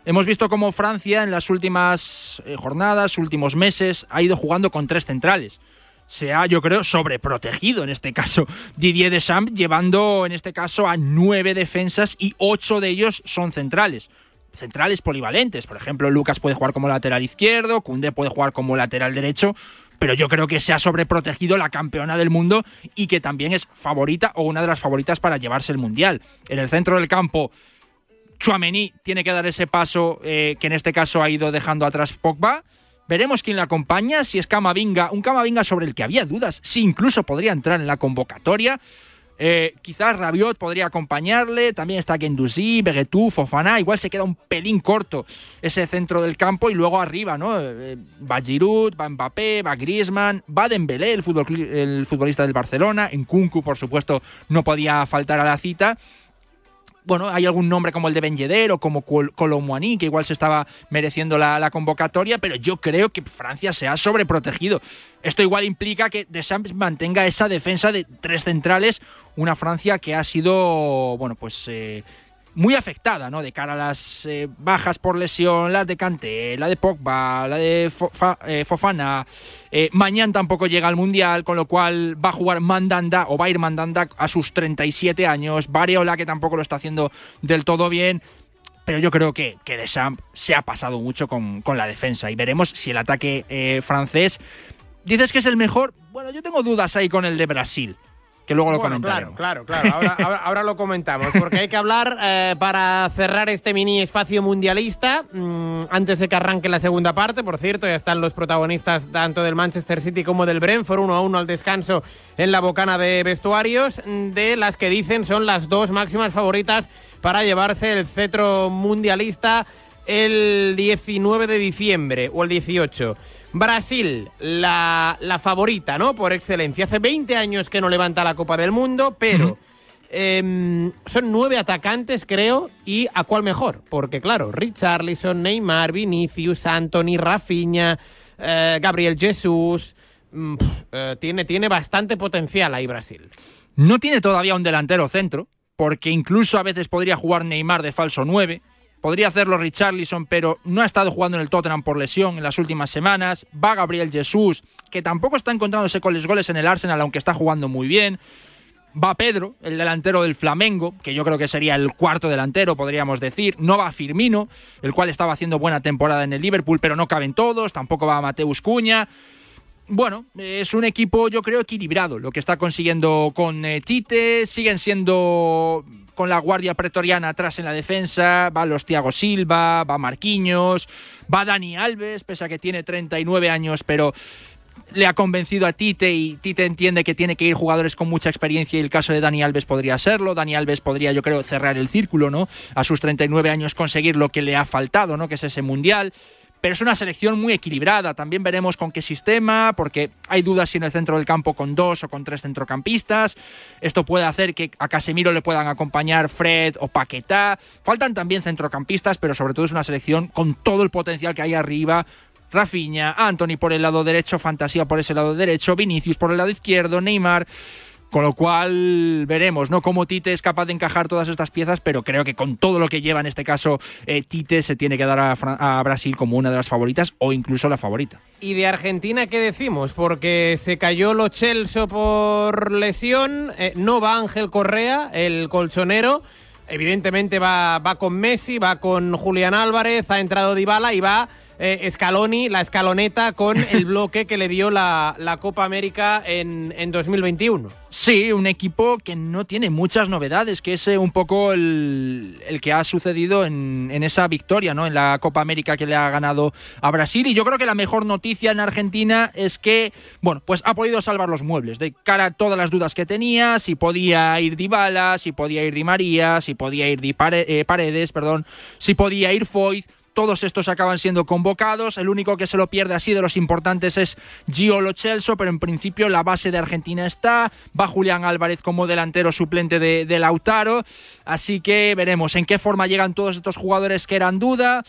Hemos visto cómo Francia en las últimas eh, jornadas, últimos meses, ha ido jugando con tres centrales. Se ha, yo creo, sobreprotegido en este caso Didier Deschamps, llevando en este caso a nueve defensas y ocho de ellos son centrales. Centrales polivalentes. Por ejemplo, Lucas puede jugar como lateral izquierdo, Koundé puede jugar como lateral derecho, pero yo creo que se ha sobreprotegido la campeona del mundo y que también es favorita o una de las favoritas para llevarse el mundial. En el centro del campo Chuamení tiene que dar ese paso que en este caso ha ido dejando atrás Pogba. Veremos quién le acompaña, si es Camavinga, un Camavinga sobre el que había dudas, si incluso podría entrar en la convocatoria. Eh, quizás Rabiot podría acompañarle, también está Gendouzi, Beguetú, Fofana, igual se queda un pelín corto ese centro del campo y luego arriba, ¿no? Eh, va Giroud, va Mbappé, va Griezmann, va Dembélé, el, el futbolista del Barcelona, en Kunku, por supuesto, no podía faltar a la cita bueno, hay algún nombre como el de Ben o como Colomboani, que igual se estaba mereciendo la, convocatoria, pero yo creo que Francia se ha sobreprotegido. Esto igual implica que Deschamps mantenga esa defensa de tres centrales, una Francia que ha sido, bueno, pues eh, muy afectada, ¿no? De cara a las eh, bajas por lesión, las de Kanté, la de Pogba, la de eh, Fofana. Eh, mañana tampoco llega al Mundial, con lo cual va a jugar Mandanda o va a ir Mandanda a sus 37 años. Variola, que tampoco lo está haciendo del todo bien. Pero yo creo que, que Deschamps se ha pasado mucho con, con la defensa y veremos si el ataque francés... Dices que es el mejor. Bueno, yo tengo dudas ahí con el de Brasil que luego lo comentaremos. Claro, claro, claro. Ahora, lo comentamos, porque hay que hablar eh, para cerrar este mini espacio mundialista. Mm, antes de que arranque la segunda parte, por cierto, ya están los protagonistas tanto del Manchester City como del Brentford, uno a uno al descanso en la bocana de vestuarios, de las que dicen son las dos máximas favoritas para llevarse el cetro mundialista el 19 de diciembre o el 18. Brasil, la, favorita, ¿no? Por excelencia. Hace 20 años que no levanta la Copa del Mundo, pero em, son nueve atacantes, creo, y ¿a cuál mejor? Porque, claro, Richarlison, Neymar, Vinicius, Anthony, Rafinha, eh, Gabriel Jesús. Mm, eh, tiene, tiene bastante potencial ahí Brasil. No tiene todavía un delantero centro, porque incluso a veces podría jugar Neymar de falso 9. Podría hacerlo Richarlison, pero no ha estado jugando en el Tottenham por lesión en las últimas semanas. Va Gabriel Jesús, que tampoco está encontrándose con los goles en el Arsenal, aunque está jugando muy bien. Va Pedro, el delantero del Flamengo, que yo creo que sería el cuarto delantero, podríamos decir. No va Firmino, el cual estaba haciendo buena temporada en el Liverpool, pero no caben todos. Tampoco va Mateus Cuña. Bueno, es un equipo yo creo equilibrado lo que está consiguiendo con eh, Tite. Siguen siendo con la guardia pretoriana atrás en la defensa, va los Thiago Silva, va Marquinhos, va Dani Alves, pese a que tiene 39 años, pero le ha convencido a Tite y Tite entiende que tiene que ir jugadores con mucha experiencia y el caso de Dani Alves podría serlo. Dani Alves podría, yo creo, cerrar el círculo, ¿no? A sus 39 años conseguir lo que le ha faltado, ¿no? Que es ese mundial pero es una selección muy equilibrada. También veremos con qué sistema, porque hay dudas si en el centro del campo con dos o con tres centrocampistas. Esto puede hacer que a Casemiro le puedan acompañar Fred o Paquetá. Faltan también centrocampistas, pero sobre todo es una selección con todo el potencial que hay arriba. Rafinha, Anthony por el lado derecho, Fantasía por ese lado derecho, Vinicius por el lado izquierdo, Neymar. Con lo cual veremos, ¿no? Cómo Tite es capaz de encajar todas estas piezas, pero creo que con todo lo que lleva en este caso eh, Tite se tiene que dar a, Brasil como una de las favoritas o incluso la favorita. ¿Y de Argentina qué decimos? Porque se cayó lo Chelsea por lesión, eh, no va Ángel Correa, el colchonero. Evidentemente va, va con Messi, va con Julián Álvarez, ha entrado Dybala y va eh, Scaloni, la escaloneta, con el bloque que le dio la, Copa América en, en, 2021. Sí, un equipo que no tiene muchas novedades, que es eh, un poco el, que ha sucedido en, esa victoria, ¿no? En la Copa América que le ha ganado a Brasil. Y yo creo que la mejor noticia en Argentina es que, bueno, pues ha podido salvar los muebles de cara a todas las dudas que tenía, si podía ir Dybala, si podía ir Di María, si podía ir Di eh, Paredes, perdón, si podía ir Foyt todos estos acaban siendo convocados. El único que se lo pierde así de los importantes es Gio Lo pero en principio la base de Argentina está. Va Julián Álvarez como delantero suplente de Lautaro. Así que veremos en qué forma llegan todos estos jugadores que eran duda.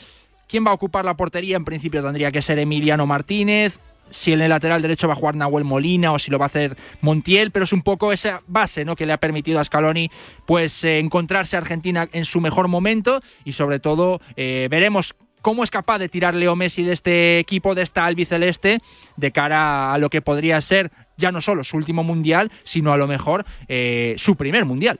¿Quién va a ocupar la portería? En principio tendría que ser Emiliano Martínez si en el lateral derecho va a jugar Nahuel Molina o si lo va a hacer Montiel, pero es un poco esa base ¿no? que le ha permitido a Scaloni pues eh, encontrarse a Argentina en su mejor momento y sobre todo eh, veremos cómo es capaz de tirar Leo Messi de este equipo, de esta albiceleste, de cara a lo que podría ser ya no solo su último mundial, sino a lo mejor eh, su primer mundial.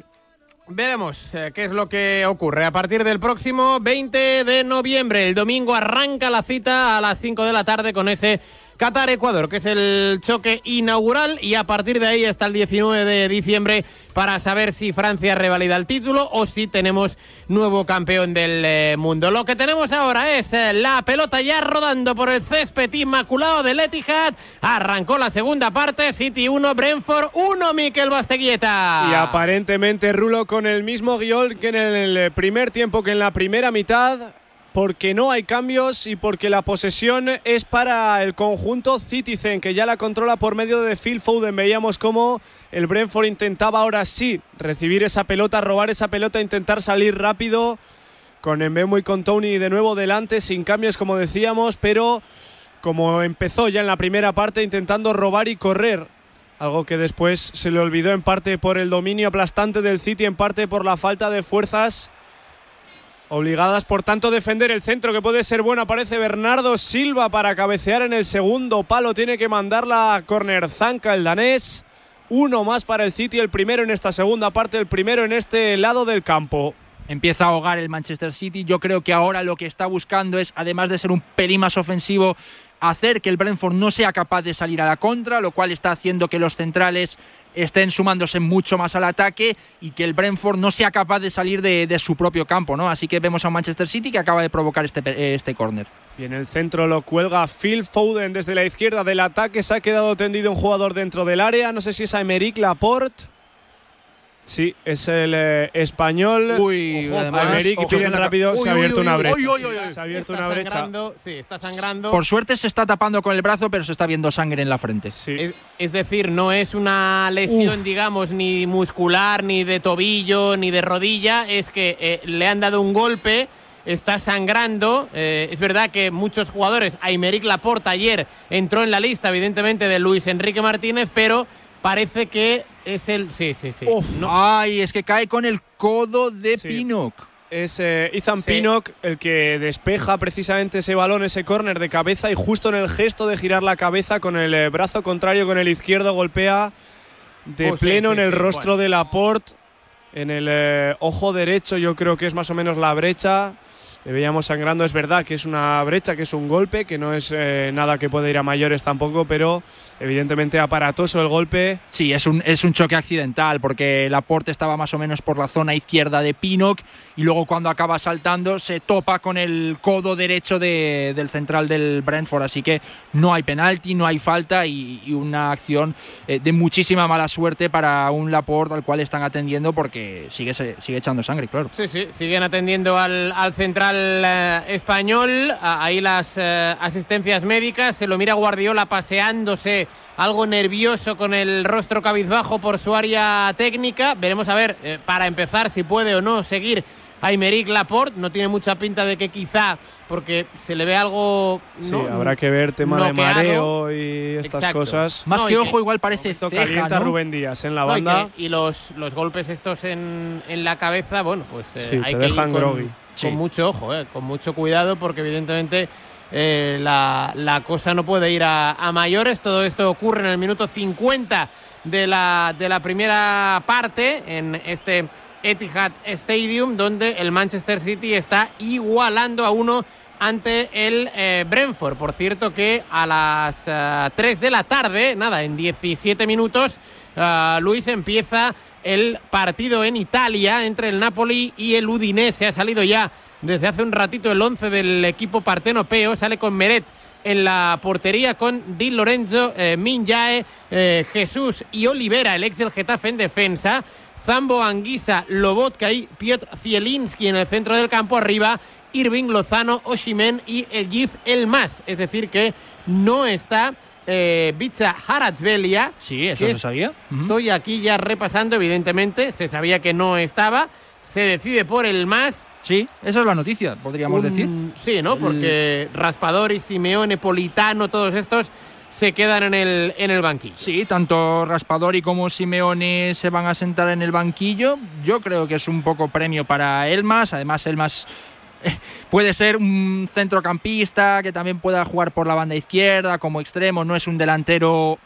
Veremos qué es lo que ocurre. A partir del próximo 20 de noviembre, el domingo arranca la cita a las 5 de la tarde con ese Qatar-Ecuador, que es el choque inaugural y a partir de ahí hasta el 19 de diciembre para saber si Francia revalida el título o si tenemos nuevo campeón del eh, mundo. Lo que tenemos ahora es eh, la pelota ya rodando por el césped inmaculado del Etihad. Arrancó la segunda parte, City 1, Brentford 1, Miquel Basteguieta. Y aparentemente Rulo con el mismo guion que en el primer tiempo que en la primera mitad porque no hay cambios y porque la posesión es para el conjunto Citizen, que ya la controla por medio de Phil Foden. Veíamos cómo el Brentford intentaba ahora sí recibir esa pelota, robar esa pelota, intentar salir rápido con Mbemo y con Tony de nuevo delante, sin cambios como decíamos, pero como empezó ya en la primera parte intentando robar y correr. Algo que después se le olvidó en parte por el dominio aplastante del City, en parte por la falta de fuerzas Obligadas, por tanto, a defender el centro que puede ser bueno. Aparece Bernardo Silva para cabecear en el segundo palo. Tiene que mandarla a corner Zanca, el danés. Uno más para el City, el primero en esta segunda parte, el primero en este lado del campo. Empieza a ahogar el Manchester City. Yo creo que ahora lo que está buscando es, además de ser un pelín más ofensivo, hacer que el Brentford no sea capaz de salir a la contra, lo cual está haciendo que los centrales estén sumándose mucho más al ataque y que el Brentford no sea capaz de salir de, su propio campo, ¿no? Así que vemos a Manchester City que acaba de provocar este, este córner. Y en el centro lo cuelga Phil Foden desde la izquierda del ataque. Se ha quedado tendido un jugador dentro del área. No sé si es Aymeric Laporte. Sí, es el eh, español. Uy, América piden rápido. se ha abierto una brecha. se ha abierto una brecha. Sí, está sangrando. Por suerte se está tapando con el brazo, pero se está viendo sangre en la frente. Sí. Es, decir, no es una lesión, digamos, ni muscular, ni de tobillo, ni de rodilla. Es que eh, le han dado un golpe está sangrando. Eh, es verdad que muchos jugadores, Aymeric Laporte ayer entró en la lista, evidentemente, de Luis Enrique Martínez, pero parece que es el. Sí, sí, sí. Ay, es que cae con el codo de Pinnock. Es eh, Ethan Pinnock el que despeja precisamente ese balón, ese córner de cabeza y justo en el gesto de girar la cabeza con el eh, brazo contrario, con el izquierdo, golpea de oh, pleno en el rostro de Laporte, en el eh, ojo derecho yo creo que es más o menos la brecha le veíamos sangrando. Es verdad que es una brecha, que es un golpe, que no es eh, nada que pueda ir a mayores tampoco, pero evidentemente aparatoso el golpe. Sí, es un, es un choque accidental porque el aporte estaba más o menos por la zona izquierda de Pinnock y luego cuando acaba saltando se topa con el codo derecho del central del Brentford. Así que no hay penalti, no hay falta y, una acción eh, de muchísima mala suerte para un Laporte al cual están atendiendo porque sigue, sigue echando sangre, claro. Sí, sí, siguen atendiendo al, al central eh, español. Ahí las eh, asistencias médicas. Se lo mira Guardiola paseándose, algo nervioso con el rostro cabizbajo por su área técnica. Veremos a ver, eh, para empezar, si puede o no seguir a Aymeric Laporte. No tiene mucha pinta de que quizá, porque se le ve algo. Sí, habrá que ver tema de mareo y estas cosas. Más que ojo, igual parece ceja, calienta Rubén Díaz en la banda. y, los, los golpes estos en, en la cabeza, bueno, pues hay que dejan con mucho ojo, eh, con mucho cuidado, porque evidentemente eh, la, cosa no puede ir a, mayores. Todo esto ocurre en el minuto 50 de la, de la primera parte en este Etihad Stadium, donde el Manchester City está igualando a uno ante el eh, Brentford. Por cierto que a las 3 de la tarde, nada, en 17 minutos, Luis empieza el partido en Italia entre el Napoli y el Udinese. Ha salido ya desde hace un ratito el 11 del equipo partenopeo. Sale con Meret en la portería con Di Lorenzo, eh, Minjae, eh, Jesús y Olivera, el ex del Getafe en defensa. Zambo Anguisa, Lobotka y Piotr Zielinski en el centro del campo arriba. Irving Lozano, Oshimen y el GIF El Más. Es decir, que no está eh, Bicha Haratzbelia. Sí, eso se sabía. Estoy aquí ya repasando, evidentemente. Se sabía que no estaba. Se decide por el más. Sí, esa es la noticia, podríamos decir. Sí, ¿no? Porque Raspadori, Simeone, Politano, todos estos se quedan en el, en el banquillo. Sí, tanto Raspadori como Simeone se van a sentar en el banquillo. Yo creo que es un poco premio para Elmas. Además, Elmas puede ser un centrocampista que también pueda jugar por la banda izquierda como extremo, no es un delantero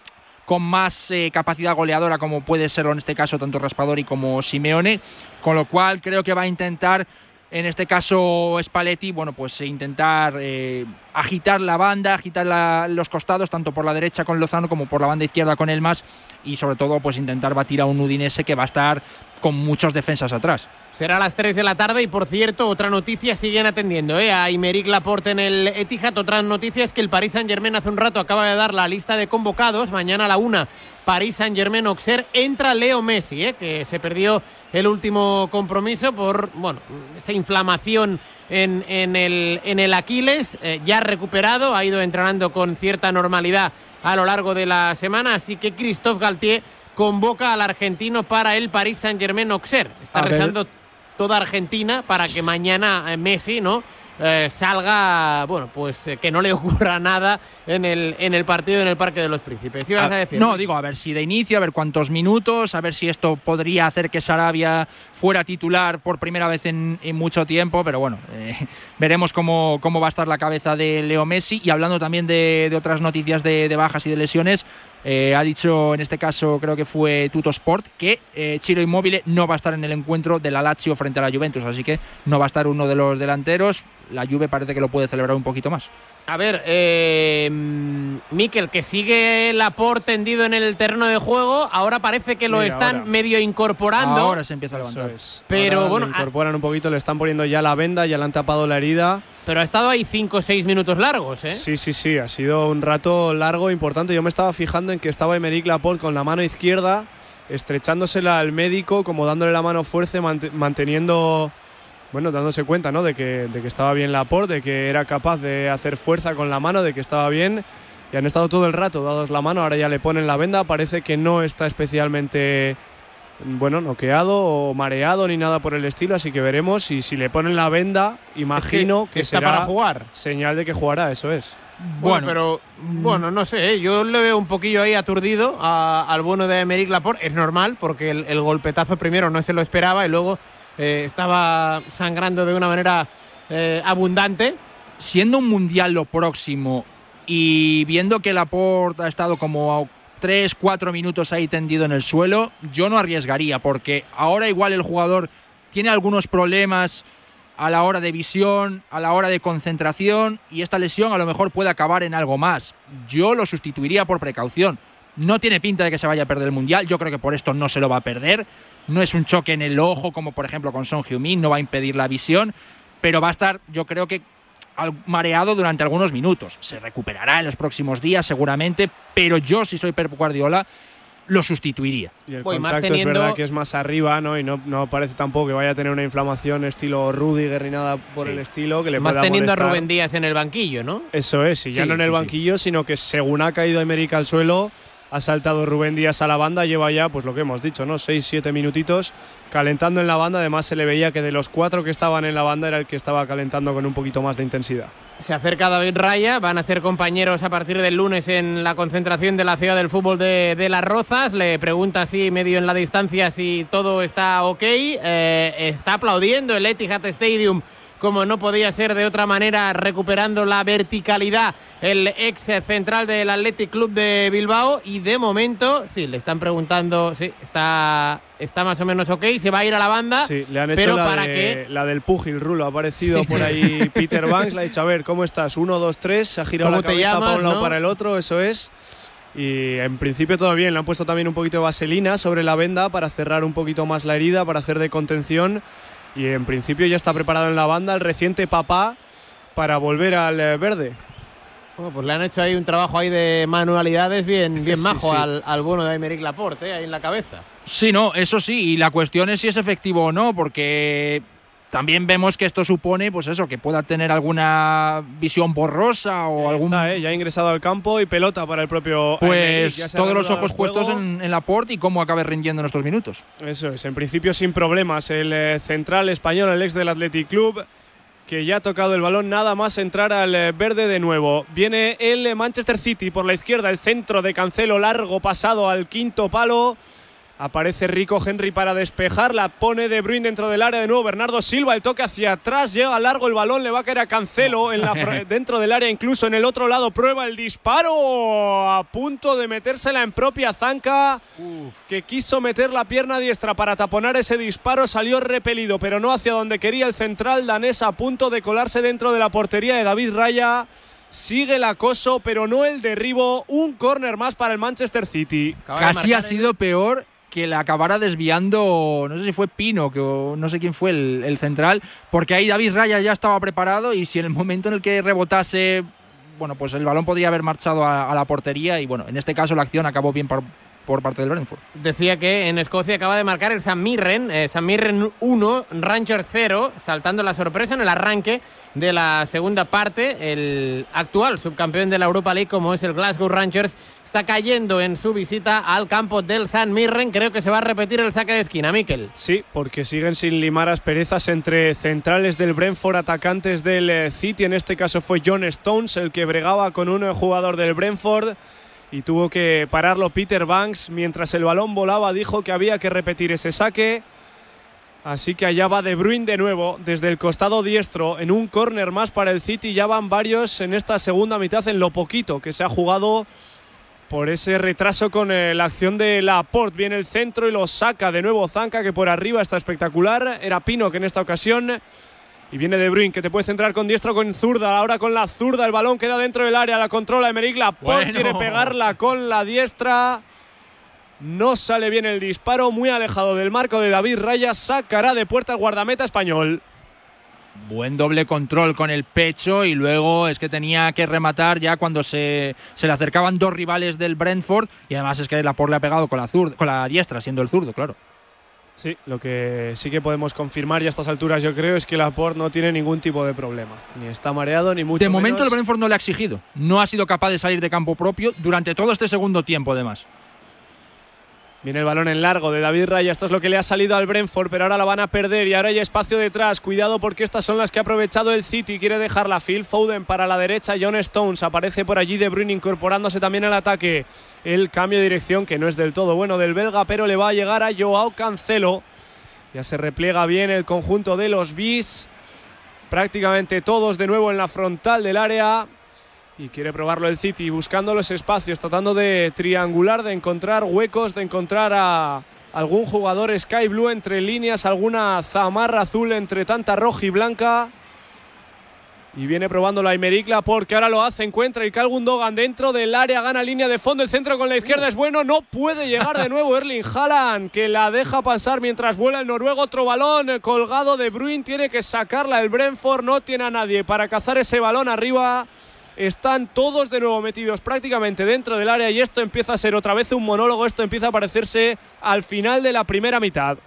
con más eh, capacidad goleadora como puede serlo en este caso tanto Raspadori como Simeone, con lo cual creo que va a intentar en este caso Spalletti, bueno, pues intentar eh, agitar la banda, agitar los costados, tanto por la derecha con Lozano como por la banda izquierda con Elmas y sobre todo pues intentar batir a un Udinese que va a estar con muchos defensas atrás. Será a las 3 de la tarde y por cierto, otra noticia siguen atendiendo ¿eh? a Imeric Laporte en el Etihad. Otra noticia es que el Paris Saint-Germain hace un rato acaba de dar la lista de convocados. Mañana a la una, Paris Saint-Germain Auxerre entra Leo Messi, ¿eh? que se perdió el último compromiso por bueno, esa inflamación en, el, en el Aquiles. Eh, ya recuperado, ha ido entrenando con cierta normalidad a lo largo de la semana. Así que Christophe Galtier convoca al argentino para el Paris Saint-Germain Auxerre. Está rezando toda Argentina para que mañana eh, Messi, ¿no? Eh, salga, bueno, pues eh, que no le ocurra nada en el, en el partido en el Parque de los Príncipes. Ah, no, digo, a ver si de inicio, a ver cuántos minutos, a ver si esto podría hacer que Sarabia fuera titular por primera vez en, mucho tiempo, pero bueno, veremos cómo, cómo, va a estar la cabeza de Leo Messi. Y hablando también de, otras noticias de, de bajas y de lesiones, eh, ha dicho en este caso, creo que fue Tuto Sport, que eh, Chiro Immobile no va a estar en el encuentro de la Lazio frente a la Juventus, así que no va a estar uno de los delanteros. La Juve parece que lo puede celebrar un poquito más. A ver, eh, Miquel, que sigue Laporte tendido en el terreno de juego, ahora parece que lo están medio incorporando. Ahora se empieza a levantar. Pero bueno, incorporan un poquito, le están poniendo ya la venda, ya le han tapado la herida. Pero ha estado ahí 5 o 6 minutos largos, ¿eh? Sí, sí, sí, ha sido un rato largo, importante. Yo me estaba fijando en que estaba Emerick Laporte con la mano izquierda, estrechándosela al médico, como dándole la mano fuerte, manteniendo bueno, dándose cuenta ¿no? de, que, de que estaba bien Laporte, de que era capaz de hacer fuerza con la mano, de que estaba bien. Y han estado todo el rato dados la mano, ahora ya le ponen la venda, parece que no está especialmente bueno, noqueado o mareado ni nada por el estilo, así que veremos y si le ponen la venda, imagino que, está será para jugar. Señal de que jugará, eso es. Bueno, pero mm. bueno, no sé, ¿eh? yo le veo un poquillo ahí aturdido al bueno de Emerick Laporte, es normal porque el golpetazo primero no se lo esperaba y luego eh, estaba sangrando de una manera eh, abundante. Siendo un mundial lo próximo y viendo que Laporte ha estado como 3, 4 minutos ahí tendido en el suelo, yo no arriesgaría porque ahora igual el jugador tiene algunos problemas a la hora de visión, a la hora de concentración y esta lesión a lo mejor puede acabar en algo más. Yo lo sustituiría por precaución. No tiene pinta de que se vaya a perder el Mundial, yo creo que por esto no se lo va a perder. No es un choque en el ojo como por ejemplo con Son Heung-min, no va a impedir la visión, pero va a estar yo creo que mareado durante algunos minutos. Se recuperará en los próximos días seguramente, pero yo si soy Pep Guardiola lo sustituiría. Y el contacto es verdad que es más arriba, ¿no? Y no, no, parece tampoco que vaya a tener una inflamación estilo Rudiger ni nada por el estilo que le Más teniendo a Rubén Díaz en el banquillo, ¿no? Eso es, y ya no en el banquillo, sino que según ha caído América al suelo, ha saltado Rubén Díaz a la banda, lleva ya, pues lo que hemos dicho, ¿no? 6-7 minutitos calentando en la banda. Además, se le veía que de los cuatro que estaban en la banda era el que estaba calentando con un poquito más de intensidad. Se acerca David Raya, van a ser compañeros a partir del lunes en la concentración de la ciudad del fútbol de, Las Rozas. Le pregunta así, medio en la distancia, si todo está ok. Eh, está aplaudiendo el Etihad Stadium como no podía ser de otra manera, recuperando la verticalidad el ex central del Athletic Club de Bilbao y de momento, sí, le están preguntando, sí, está, está más o menos ok, se va a ir a la banda. Sí, le han hecho la, para la del Pugil Rulo, ha aparecido por ahí Peter Banks, le ha dicho, a ver, ¿cómo estás? Uno, dos, tres, se ha girado la cabeza para un lado para el otro, eso es. Y en principio todo bien, le han puesto también un poquito de vaselina sobre la venda para cerrar un poquito más la herida, para hacer de contención y en principio ya está preparado en la banda el reciente papá para volver al eh, verde. Bueno, pues le han hecho ahí un trabajo ahí de manualidades bien, bien majo Al, al, bueno de Aymeric Laporte, eh, ahí en la cabeza. Sí, no, eso sí, y la cuestión es si es efectivo o no, porque también vemos que esto supone, pues eso, que pueda tener alguna visión borrosa o algún. ¿eh? Ya ha ingresado al campo y pelota para el propio. Pues todos los ojos puestos en, en, la port y cómo acabe rindiendo en estos minutos. Eso es, en principio sin problemas. El eh, central español, el ex del Athletic Club, que ya ha tocado el balón, nada más entrar al eh, verde de nuevo. Viene el Manchester City por la izquierda, el centro de Cancelo largo pasado al quinto palo Aparece Rico Henry para despejar, la pone De Bruyne dentro del área de nuevo. Bernardo Silva, el toque hacia atrás, llega largo el balón, le va a caer a Cancelo en la dentro del área, incluso en el otro lado. Prueba el disparo, a punto de metérsela en propia zanca, que quiso meter la pierna diestra para taponar ese disparo. Salió repelido, pero no hacia donde quería el central danés, a punto de colarse dentro de la portería de David Raya. Sigue el acoso, pero no el derribo. Un córner más para el Manchester City. Casi ha sido peor que la acabara desviando, no sé si fue Pino, que no sé quién fue el, central, porque ahí David Raya ya estaba preparado y si en el momento en el que rebotase, bueno, pues el balón podría haber marchado a, la portería y bueno, en este caso la acción acabó bien por, por parte del Brentford. Decía que en Escocia acaba de marcar el San Mirren, eh, San Mirren 1, Rangers 0, saltando la sorpresa en el arranque de la segunda parte. El actual subcampeón de la Europa League, como es el Glasgow Rangers, está cayendo en su visita al campo del San Mirren. Creo que se va a repetir el saque de esquina, Miquel. Sí, porque siguen sin limar asperezas entre centrales del Brentford, atacantes del eh, City. En este caso fue John Stones el que bregaba con un jugador del Brentford y tuvo que pararlo Peter Banks. Mientras el balón volaba, dijo que había que repetir ese saque. Así que allá va De Bruyne de nuevo, desde el costado diestro, en un córner más para el City. Ya van varios en esta segunda mitad, en lo poquito que se ha jugado por ese retraso con eh, la acción de Laporte. Viene el centro y lo saca de nuevo Zanca, que por arriba está espectacular. Era Pino que en esta ocasión y viene De Bruyne, que te puede centrar con diestro con zurda. Ahora con la zurda, el balón queda dentro del área. La controla Emerick Laporte. Quiere pegarla con la diestra. No sale bien el disparo. Muy alejado del marco de David Raya. Sacará de puerta el guardameta español. Buen doble control con el pecho y luego es que tenía que rematar ya cuando se, se le acercaban dos rivales del Brentford y además es que Laporte le ha pegado con la, con la diestra, siendo el zurdo, claro. Sí, lo que sí que podemos confirmar ya a estas alturas, yo creo, es que Laporte no tiene ningún tipo de problema. Ni está mareado, ni mucho De momento el Brentford no le ha exigido. No ha sido capaz de salir de campo propio durante todo este segundo tiempo, además. Viene el balón en largo de David Raya. Esto es lo que le ha salido al Brentford, pero ahora la van a perder y ahora hay espacio detrás. Cuidado porque estas son las que ha aprovechado el City. Quiere dejarla Phil Foden para la derecha. John Stones aparece por allí de Bruyne incorporándose también al ataque. El cambio de dirección que no es del todo bueno del belga, pero le va a llegar a Joao Cancelo. Ya se repliega bien el conjunto de los bis. Prácticamente todos de nuevo en la frontal del área. Y quiere probarlo el City, buscando los espacios, tratando de triangular, de encontrar huecos, de encontrar a algún jugador Sky Blue entre líneas, alguna zamarra azul entre tanta roja y blanca. Y viene probando la Imericla porque ahora lo hace, encuentra y Dogan dentro del área, gana línea de fondo, el centro con la izquierda es bueno, no puede llegar de nuevo Erling Haaland, que la deja pasar mientras vuela el noruego, otro balón colgado de Bruin, tiene que sacarla el Brentford, no tiene a nadie para cazar ese balón arriba están todos de nuevo metidos prácticamente dentro del área y esto empieza a ser otra vez un monólogo, esto empieza a parecerse al final de la primera mitad.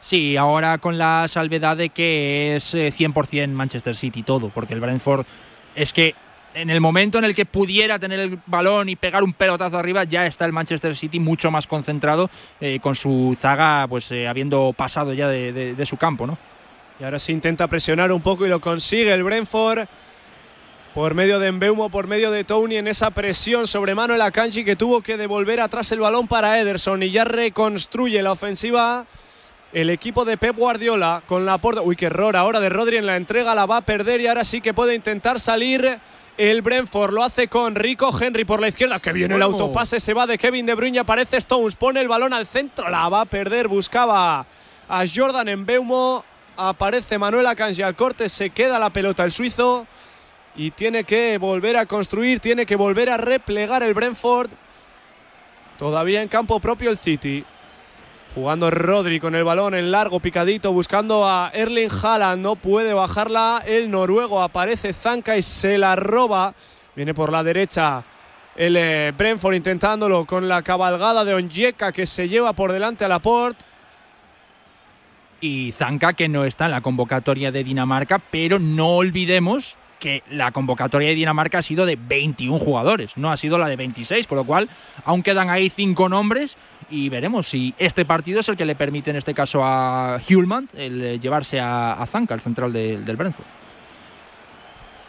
Sí, ahora con la salvedad de que es 100% eh, Manchester City todo, porque el Brentford es que en el momento en el que pudiera tener el balón y pegar un pelotazo arriba, ya está el Manchester City mucho más concentrado eh, con su zaga, pues eh, habiendo pasado ya de, de, su campo, ¿no? Y ahora se intenta presionar un poco y lo consigue el Brentford por medio de Embeumo, por medio de Tony en esa presión sobre Manuel Akanji que tuvo que devolver atrás el balón para Ederson y ya reconstruye la ofensiva el equipo de Pep Guardiola con la porta. Uy, qué error ahora de Rodri en la entrega, la va a perder y ahora sí que puede intentar salir. El Brentford lo hace con Rico Henry por la izquierda. Que viene el autopase, se va de Kevin De Bruyne, aparece Stones, pone el balón al centro, la va a perder, buscaba a Jordan en Beumo. Aparece Manuel Akanji al corte, se queda la pelota el suizo y tiene que volver a construir, tiene que volver a replegar el Brentford. Todavía en campo propio el City. Jugando Rodri con el balón en largo, picadito, buscando a Erling Haaland. No puede bajarla. El noruego aparece Zanca y se la roba. Viene por la derecha el eh, Brentford intentándolo con la cabalgada de Onyeka que se lleva por delante a Laporte. Y Zanca que no está en la convocatoria de Dinamarca, pero no olvidemos que la convocatoria de Dinamarca ha sido de 21 jugadores, no ha sido la de 26, con lo cual aún quedan ahí cinco nombres y veremos si este partido es el que le permite en este caso a Hulman el eh, llevarse a, Zanca, el central del Brentford.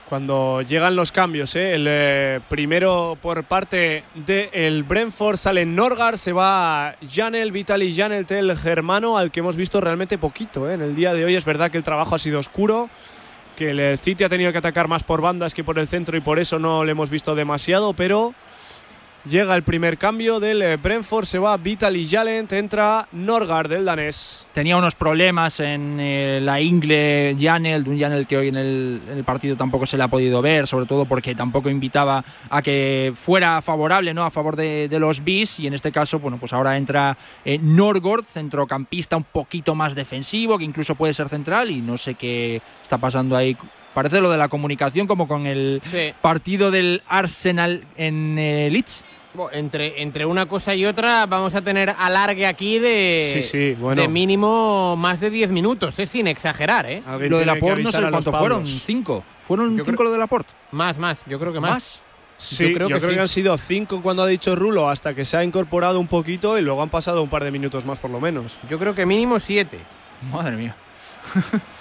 cuando llegan los cambios. ¿eh? El eh, primero por parte del Brentford sale Norgar, se va Janel, Vitali Janel, el germano, al que hemos visto realmente poquito. En el día de hoy es verdad que el trabajo ha sido oscuro, que el City ha tenido que atacar más por bandas que por el centro y por eso no le hemos visto demasiado, pero Llega el primer cambio del eh, Brentford, se va Vitaly Jalent, entra Norgard del danés. Tenía unos problemas en eh, la ingle Janel, un Janel que hoy en el, partido tampoco se le ha podido ver, sobre todo porque tampoco invitaba a que fuera favorable, ¿no? A favor de, los bis y en este caso, bueno, pues ahora entra eh, Norgard, centrocampista un poquito más defensivo, que incluso puede ser central y no sé qué está pasando ahí parece lo de la comunicación como con el partido del Arsenal en Leeds entre, entre una cosa y otra vamos a tener alargue aquí de, de mínimo más de 10 minutos, es sin exagerar, ¿eh? Lo de Laporte no sé cuánto fueron, ¿cinco? ¿Fueron cinco lo de Laporte? Más, más, yo creo que más. Sí, yo creo, que, han sido cinco cuando ha dicho Rulo hasta que se ha incorporado un poquito y luego han pasado un par de minutos más por lo menos. Yo creo que mínimo siete. Madre mía.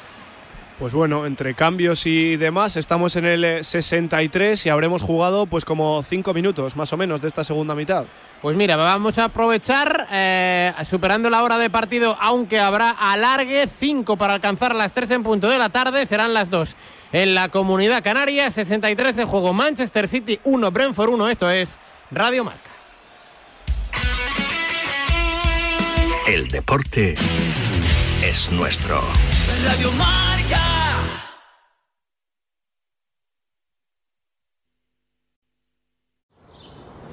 Pues bueno, entre cambios y demás, estamos en el 63 eh, y habremos jugado pues como 5 minutos más o menos de esta segunda mitad. Pues mira, vamos a aprovechar, eh, superando la hora de partido, aunque habrá alargue, 5 para alcanzar las 3 en punto de la tarde, serán las 2 en la comunidad canaria, 63 de juego Manchester City 1, Brentford 1, esto es Radio Marca. El deporte es nuestro. Radio Marca.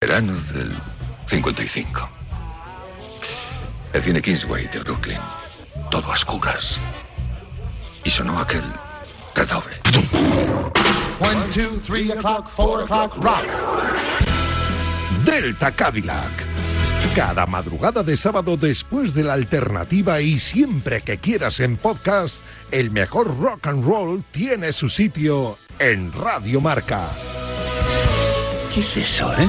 Verano del 55. El cine Kingsway de Brooklyn. Todo a oscuras. Y sonó aquel redoble. One, two, three o'clock, four o'clock, rock. Delta Cadillac. Cada madrugada de sábado después de la alternativa y siempre que quieras en podcast, el mejor rock and roll tiene su sitio en Radio Marca. ¿Qué es eso, eh?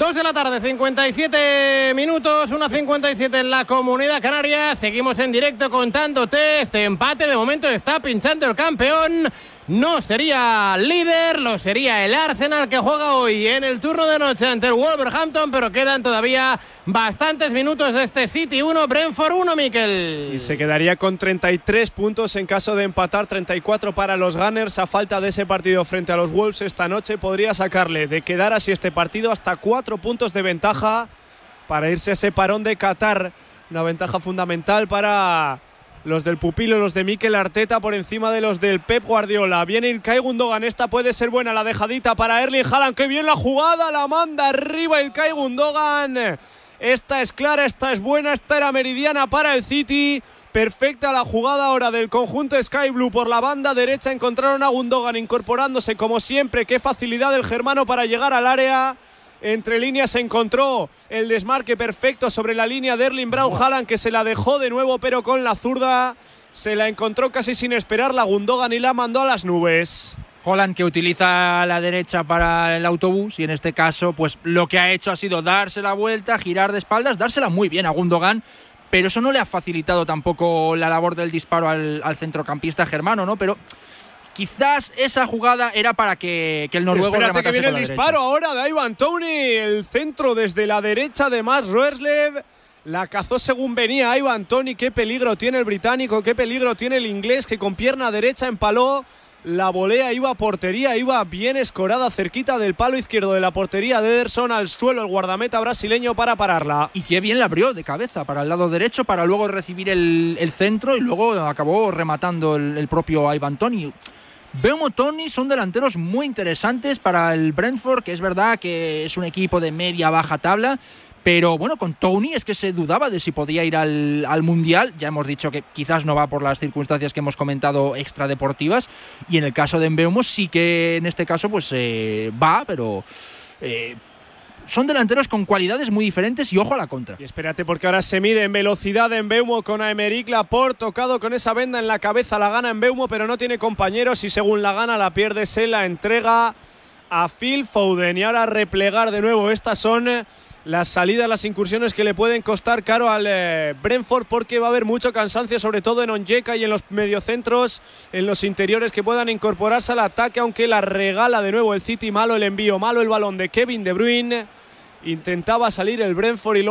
Dos de la tarde, 57 minutos, una 57 en la comunidad canaria. Seguimos en directo contándote este empate. De momento está pinchando el campeón no sería líder, lo sería el Arsenal que juega hoy en el turno de noche ante Wolverhampton, pero quedan todavía bastantes minutos de este City 1, Brentford 1, Mikel. Y se quedaría con 33 puntos en caso de empatar, 34 para los Gunners a falta de ese partido frente a los Wolves esta noche. Podría sacarle de quedar así este partido hasta 4 puntos de ventaja para irse a ese parón de Qatar. Una ventaja fundamental para los del pupilo, los de Mikel Arteta por encima de los del Pep Guardiola. Viene Ilkay Gundogan, esta puede ser buena la dejadita para Erling Haaland. Qué bien la jugada, la manda arriba Ilkay Gundogan. Esta es clara, esta es buena, esta era meridiana para el City. Perfecta la jugada ahora del conjunto Sky Blue por la banda derecha. Encontraron a Gundogan incorporándose como siempre. Qué facilidad del germano para llegar al área. Entre líneas se encontró el desmarque perfecto sobre la línea de Erling Brown Haaland que se la dejó de nuevo pero con la zurda se la encontró casi sin esperar la Gundogan y la mandó a las nubes. Holland que utiliza la derecha para el autobús y en este caso pues lo que ha hecho ha sido darse la vuelta, girar de espaldas, dársela muy bien a Gundogan, pero eso no le ha facilitado tampoco la labor del disparo al, al centrocampista germano, ¿no? Pero Quizás esa jugada era para que, el noruego Espérate que viene el disparo ahora de Ivan Tony. El centro desde la derecha de Max Roerslev. La cazó según venía Ivan Tony. Qué peligro tiene el británico, qué peligro tiene el inglés que con pierna derecha empaló. La volea iba a portería, iba bien escorada cerquita del palo izquierdo de la portería de Ederson al suelo el guardameta brasileño para pararla. Y qué bien la abrió de cabeza para el lado derecho para luego recibir el, el centro y luego acabó rematando el, el propio Ivan Tony. Beumo Tony son delanteros muy interesantes para el Brentford, que es verdad que es un equipo de media baja tabla, pero bueno, con Tony es que se dudaba de si podía ir al, al, Mundial. Ya hemos dicho que quizás no va por las circunstancias que hemos comentado extradeportivas. Y en el caso de Mbeumo sí que en este caso pues eh, va, pero... Eh, son delanteros con cualidades muy diferentes y ojo a la contra. Y espérate porque ahora se mide en velocidad en Beumo con Aemeric Laporte, tocado con esa venda en la cabeza, la gana en Beumo, pero no tiene compañeros y según la gana la pierde, se la entrega a Phil Foden. Y ahora replegar de nuevo, estas son las salidas, las incursiones que le pueden costar caro al eh, Brentford porque va a haber mucho cansancio, sobre todo en Onyeca y en los mediocentros, en los interiores que puedan incorporarse al ataque, aunque la regala de nuevo el City, malo el envío, malo el balón de Kevin De Bruyne. Intentaba salir el Brentford y luego